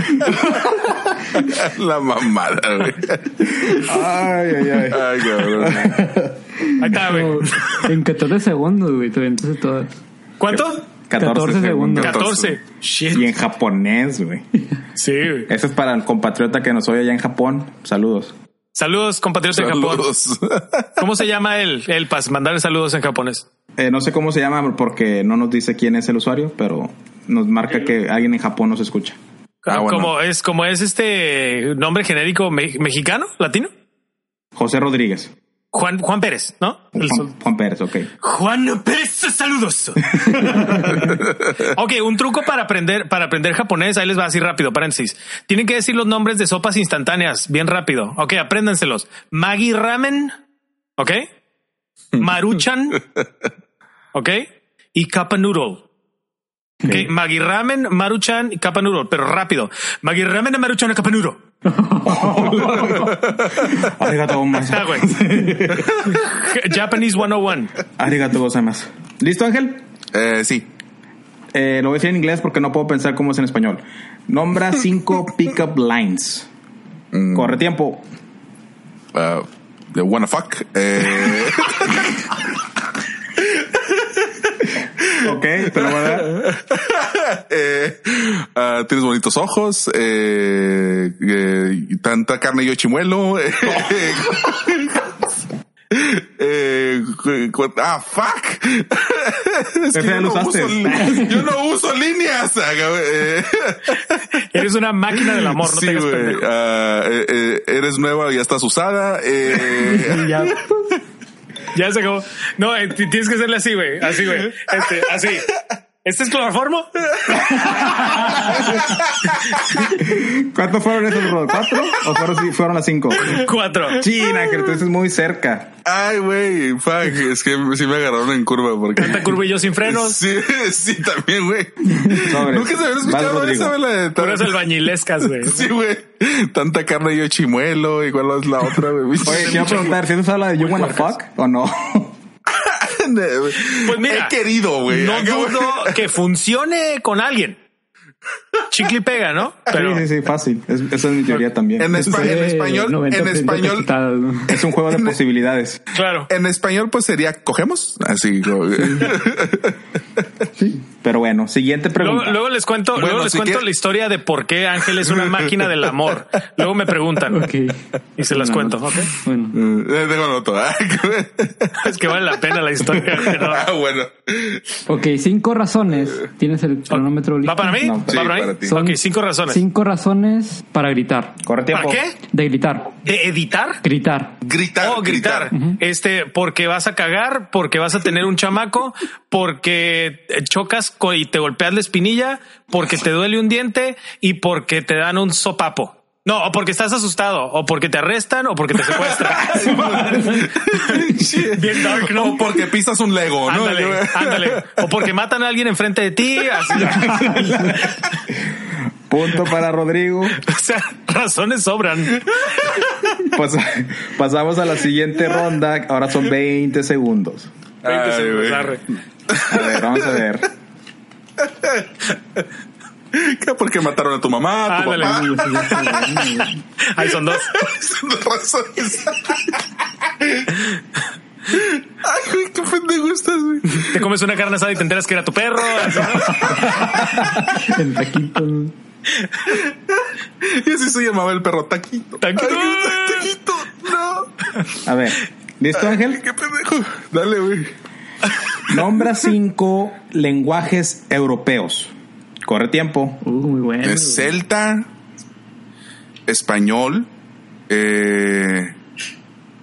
La mamada, güey. Ay, ay, ay. Ay, cabrón. Ahí está, güey. En 14 segundos, güey, te entonces todas. ¿Cuánto? 14 segundos. 14. Shit. Y en japonés, güey. Sí, güey. Eso es para el compatriota que nos oye allá en Japón. Saludos. Saludos, compatriota de Japón. Saludos. ¿Cómo se llama él? El para mandarle saludos en japonés. Eh, no sé cómo se llama porque no nos dice quién es el usuario, pero nos marca que alguien en Japón nos escucha. Ah, bueno. Como es, como es este nombre genérico me- mexicano, latino. José Rodríguez. Juan, Juan Pérez, ¿no? El sol- Juan, Juan Pérez, ok. Juan Pérez, saludos. ok, un truco para aprender, para aprender japonés, ahí les va así rápido, paréntesis. Tienen que decir los nombres de sopas instantáneas, bien rápido. Ok, apréndanselos. Maggi Ramen, ok. Maruchan, ok. Y Kappa Noodle. Ok, Maggi Ramen, Maruchan Noodle, pero rápido. Maggi Ramen, Maruchan Noodle. Arigato gozaimasu. Ah, güey. Japanese 101. Arigato gozaimasu. ¿Listo, Ángel? Eh, sí. Eh, lo voy a decir en inglés porque no puedo pensar cómo es en español. Nombra cinco pickup lines. Mm. Corre tiempo. Uh, the wanna fuck. Eh, Ok, te lo voy a dar. eh, ah, tienes bonitos ojos. Eh, eh, tanta carne y chimuelo. Eh, eh, ah, fuck. Es que yo, no usaste. uso, li- yo no uso líneas. Eh, Eres una máquina del amor, no sí, güey. Ah, eh, eres nueva y ya estás usada. Eh, ya. Ya se acabó. No, eh, tienes que hacerle así, güey. Así, güey. Este, así. ¿Este es cloroformo? ¿Cuántos fueron esos, Rod? ¿Cuatro? ¿O fueron, sí, fueron las cinco? Cuatro. China, que tú estás muy cerca. Ay, güey, fuck, es que sí me agarraron en curva porque... Tanta curva y yo sin frenos. Sí, sí, también, güey. Nunca se habían escuchado esa vela de Puras albañilescas, güey. Sí, güey. Tanta carne y yo chimuelo, igual es la otra, güey. Oye, te iba a preguntar, ¿si has usado la de You Wanna Fuck o no? Pues mira. He querido, güey. No dudo que funcione con alguien. Chicle y pega, ¿no? Pero Sí, sí, sí, fácil. Es- esa es mi teoría también. En, espa- en español, en español, Es un juego de posibilidades. claro. en español, pues sería cogemos. Así, como- Pero bueno, siguiente pregunta. luego les cuento, Bueno, luego les si cuento quieres- la historia de por qué Ángel es una máquina del amor. Luego me preguntan Ok. y se las cuento, ¿ok? Bueno. Eh, Dejo noto. ah, Es que vale la pena la historia. pero- Ah, bueno. Ok, cinco razones. ¿Tienes el cronómetro listo? ¿Va para mí? No, sí, ¿Va para mí? Para ti. Son Ok, cinco razones. Cinco razones para gritar. Corre ¿Para tiempo. qué? De gritar. ¿De editar? Gritar. Gritar, Oh, gritar. gritar. Este, porque vas a cagar, porque vas a tener un chamaco, porque chocas y te golpeas la espinilla, porque te duele un diente y porque te dan un sopapo. No, o porque estás asustado, o porque te arrestan, o porque te secuestran. Bien dark, ¿no? O porque pisas un Lego, ¿no? Ándale, ándale. O porque matan a alguien enfrente de ti. Así. Punto para Rodrigo. O sea, razones sobran. Pues, pasamos a la siguiente ronda. Ahora son 20 segundos. 20 Ay, segundos, arre. A ver, vamos a ver. Que Porque mataron a tu mamá, a tu papá. Ahí son dos. Son dos razones. Ay, güey, qué pendejo estás, güey. Te comes una carne asada y te enteras que era tu perro. El taquito. Y así se llamaba el perro Taquito. Taquito. Ay, taquito, no. A ver. ¿Listo, Ángel? Qué pendejo. Dale, güey. Nombra cinco lenguajes europeos. Corre tiempo. Uh, muy bueno. Es celta, español, eh,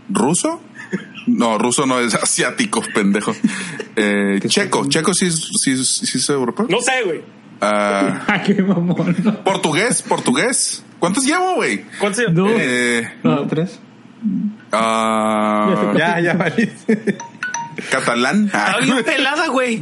ruso. No, ruso no es asiático, pendejo. Eh, checo, checo sí, es- sí, es- sí es europeo. No sé, güey. Ah, Ah, qué mamón. ¿no? portugués, portugués. ¿Cuántos llevo, güey? ¿Cuántos se- Dos. Eh, Ah, ¿Tres? ah, Ya, ya, valiste. Catalán. Está bien pelada, güey.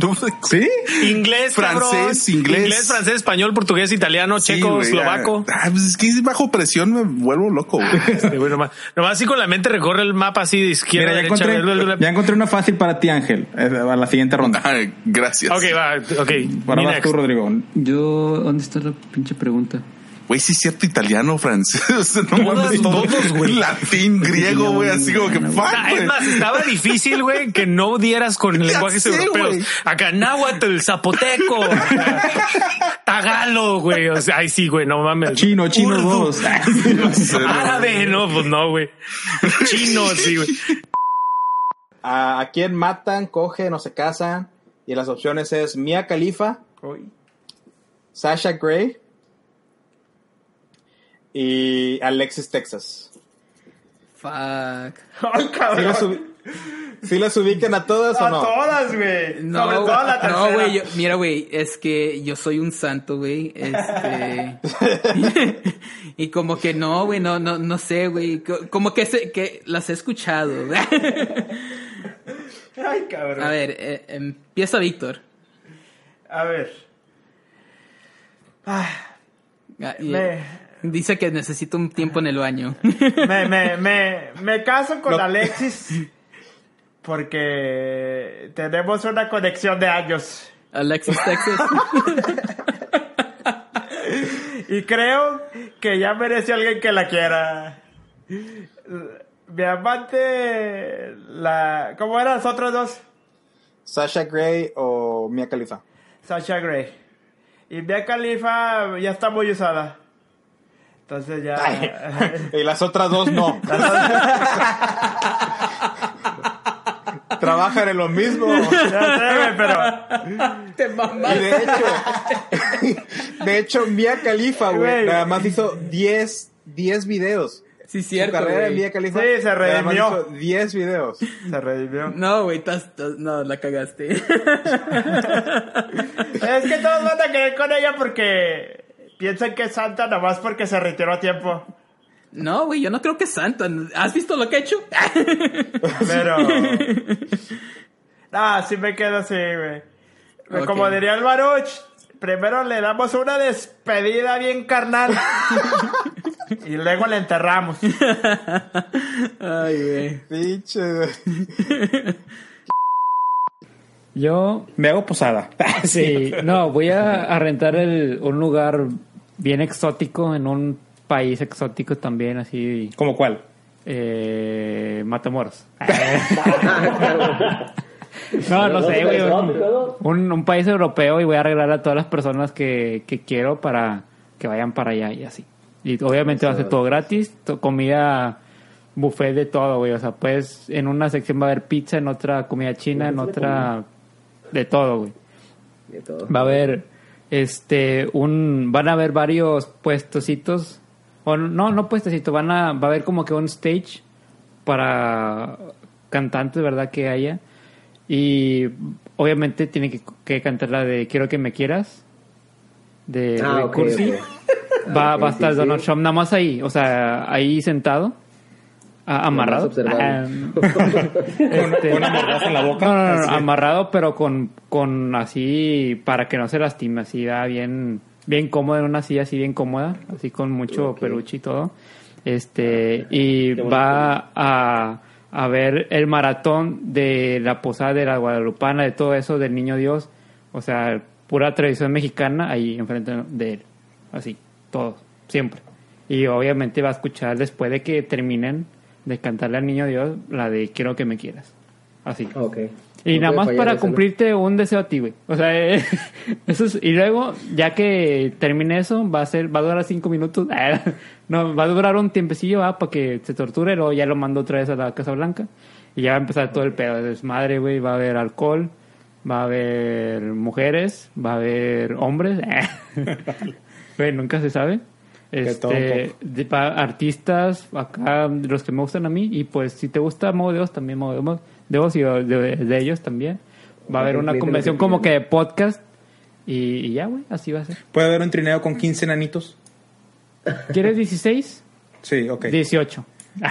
¿Sí? Inglés, cabrón. Francés, inglés. Inglés, francés, español, portugués, italiano, Sí, checo, güey, eslovaco. Ah, pues es que bajo presión me vuelvo loco. güey. Sí, güey, nomás, nomás así con la mente recorre el mapa así de izquierda Mira, ya derecha. encontré, ya encontré una fácil para ti, Ángel. eh, A la siguiente ronda. Gracias. Ok, va, ok. Vas tú. Rodrigo. Yo, ¿dónde está la pinche pregunta? Güey, sí es cierto, italiano, francés. No mames, todo- todos, güey. Latín, griego, güey, así como que fuck, Ah, güey. es más, estaba difícil, güey, que no dieras con lenguajes sé, europeos. güey. Acá, náhuatl, zapoteco, tagalo, güey. O sea, ay, sí, güey, no mames. Chino, chino Urdu. dos. Árabe, no, pues no, güey. Chino, sí, güey. ¿A, a quién matan, cogen o se casan? Y las opciones es Mia Khalifa, Sasha Gray y Alexis Texas. Fuck. ¿Sí las, ubi- sí las ubican a todas o no? todas, güey. No, Sobre todo la no, güey, mira, güey, es que yo soy un santo, güey, este, y como que no, güey, no, no, no sé, güey, co- como que se, que las he escuchado, güey. Ay, cabrón. A ver, eh, empieza Víctor. A ver. Ah, Me- Dice que necesita un tiempo en el baño. me, me, me, me caso con No. Alexis porque tenemos una conexión de años. Alexis Texas. y creo que ya merece alguien que la quiera. Mi amante, la... ¿Cómo eran los otros dos? Sasha Gray o Mia Khalifa. Sasha Grey. Y Mia Khalifa ya está muy usada. Entonces ya... Y las otras dos no. Trabajan en lo mismo. Ya sé, güey, pero... Te Y de hecho, de hecho, Mia Khalifa, güey, nada más hizo 10, 10 videos. Sí, Su cierto, carrera de güey. Mia Khalifa. Sí, se nada más redimió. hizo 10 videos. Se redimió. No, güey, no, la cagaste. Es que todos van a querer con ella porque piensan que es santa nomás porque se retiró a tiempo. No, güey, yo no creo que es santo. ¿Has visto lo que ha hecho? Pero. Ah, sí me quedo así, güey. Ok. Como diría el Baruch, primero le damos una despedida bien carnal. y luego le enterramos. Ay, güey. Pinche. Yo. Me hago posada. Sí, no, voy a, a rentar el, un lugar bien exótico, en un país exótico también, así. ¿Como cuál? Eh, Matamoros. no, no sé, güey. Un, un- un país europeo y voy a arreglar a todas las personas que, que quiero para que vayan para allá y así. Y obviamente va a ser todo gratis, to- comida buffet de todo, güey. O sea, pues en una sección va a haber pizza, en otra comida china, en otra de todo, güey. Va a haber este un van a haber varios puestecitos o no no puestecitos, van a va a haber como que un stage para cantantes, ¿verdad? que haya y obviamente tiene que, que cantar la de Quiero que me quieras de Ah, Cursi. Va, va a estar sí, Donald sí. Trump nada más ahí, o sea, ahí sentado. A- amarrado. Ah, este, Con una mordaza en la boca. No, no, amarrado, pero con, con así, para que no se lastime, así, va bien, bien cómodo en una silla así bien cómoda, así con mucho peluche y todo. Este, y va a, a ver el maratón de la posada de la Guadalupana, de todo eso, del Niño Dios, o sea, pura tradición mexicana ahí enfrente de él, así, todo, siempre. Y obviamente va a escuchar después de que terminen de cantarle al Niño Dios la de Quiero que me quieras. Así. Y No nada más para cumplirte un deseo a ti, güey. O sea, eh, eso es, y luego, ya que termine eso, va a ser, va a durar cinco minutos. no, va a durar un tiempecillo, va, para que se torture, luego ya lo mando otra vez a la Casa Blanca. Y ya va a empezar todo el pedo de desmadre, güey. Va a haber alcohol, va a haber mujeres, va a haber hombres. Güey, nunca se sabe. Este, de- pa- artistas, acá, los que me gustan a mí. Y pues, si te gusta Modo de Oz, también Modo de Oz, de, Oz y de, de- de ellos también. Va a haber una convención que como que de podcast. Y, y ya, güey, así va a ser. ¿Puede haber un trineo con 15 nanitos? ¿Quieres 16? Sí, ok. 18.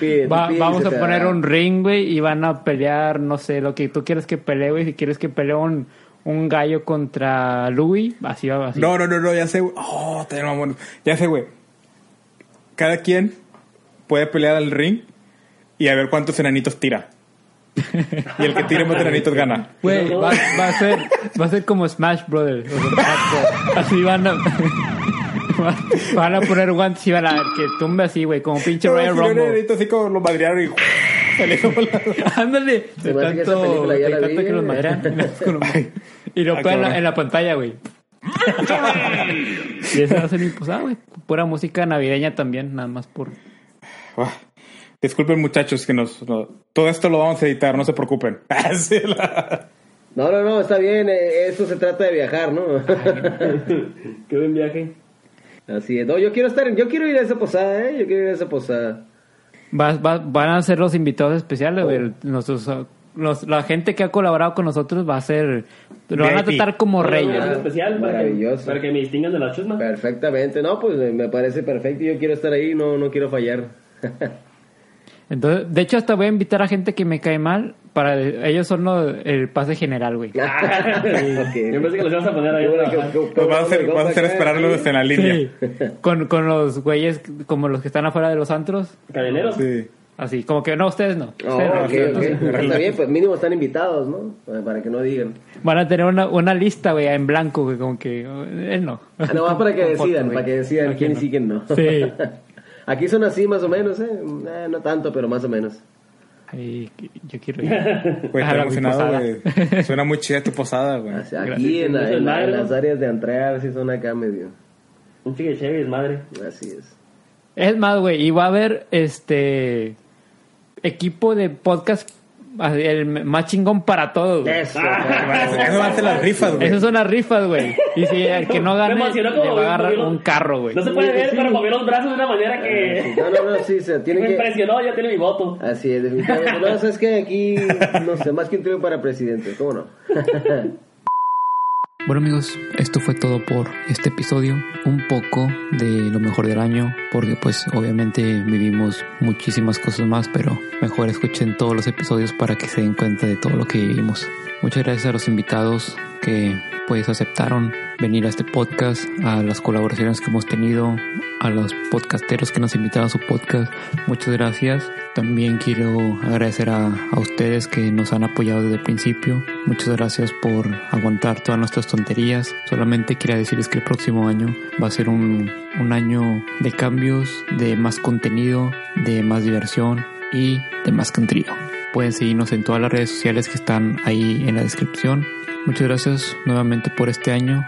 pide, Va- vamos a poner un ring, güey, y van a pelear, no sé, lo que tú quieres que pelee, güey. Si quieres que pelee un, un gallo contra Louis, así va, así. No, no, no, no, ya sé, güey. Oh, mamón. Ya sé, güey. Cada quien puede pelear al ring y a ver cuántos enanitos tira. y el que tire más enanitos gana. Güey, va, va a ser, va a ser como Smash Brothers. o sea, así van a, van a poner guantes y van a ver que tumbe así, güey, como pinche un Rumble. enanito así como lo madrearon y salió volando. Ándale. De esa tanto, de la tanto vi, que los güey. madrean. y lo Ah, ponen en la, en pantalla, güey. y eso va a ser imposado, güey. Pura música navideña también, nada más por... Ah, Disculpen, muchachos, que nos. no- todo esto lo vamos a editar, no se preocupen. Ah, No, no, no, está bien. eh, Esto se trata de viajar, ¿no? Qué buen viaje. Así es. No, yo quiero estar, yo quiero ir a esa posada, ¿eh? Yo quiero ir a esa posada. Va- va- van a ser los invitados especiales, Oh. güey. Nuestros, uh, los- la gente que ha colaborado con nosotros va a ser... Lo van a tratar como reyes. Es especial para que, Maravilloso. para que me distingan de la chusma. Perfectamente. No, pues me parece perfecto. Yo quiero estar ahí, no, no quiero fallar. Entonces, de hecho, hasta voy a invitar a gente que me cae mal. Para ellos son lo- el pase general, güey. Yo pensé que los ibas a poner ahí. Pues vas a hacer, vas a hacer esperarlos en la línea. Sí. Con, con los güeyes como los que están afuera de los antros. ¿Cadeneros? Sí. Así, como que no, ustedes no. Oh, Ustedes no. ok, ok. Está bien, pues mínimo están invitados, ¿no? Para- que no digan. Van a tener una, una lista, güey, en blanco, güey, como que él no. Ah, no, más para que decidan, para que decidan Aquí quién no. sí, quién no. Sí. Aquí son así más o menos, ¿eh? Eh, no tanto, pero más o menos. Ay, yo quiero ir. Güey, A estoy la emocionado, posada. güey. Suena muy chida tu posada, güey. Aquí en, la- en la- en las áreas de entrar, sí son acá medio. Un chique chévere, es madre. Así es. Es más, güey, y va a haber este equipo de podcast el más chingón para todos. güey. Eso. Eso va a ser las rifas, güey. Esas son las rifas, güey. Y si el que no Me gane, le va a agarrar un carro, güey. No se puede ver, pero movió los brazos de una manera que. No, no, no, sí, se tiene Me que. impresionó, ya tiene mi voto. Así es, definitivamente. No, sabes que aquí, no sé, más que un triunfo para presidente, ¿cómo no? Bueno amigos, esto fue todo por este episodio. Un poco de lo mejor del año, porque pues obviamente vivimos muchísimas cosas más, pero mejor escuchen todos los episodios para que se den cuenta de todo lo que vivimos. Muchas gracias a los invitados que pues aceptaron venir a este podcast, a las colaboraciones que hemos tenido, a los podcasteros que nos invitaron a su podcast. Muchas gracias. También quiero agradecer a, a ustedes que nos han apoyado desde el principio. Muchas gracias por aguantar todas nuestras tonterías. Solamente quería decirles que el próximo año va a ser un, un año de cambios, de más contenido, de más diversión y de más contenido. Pueden seguirnos en todas las redes sociales que están ahí en la descripción. Muchas gracias nuevamente por este año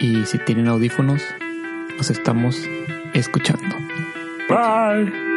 y si tienen audífonos, nos estamos escuchando. Bye.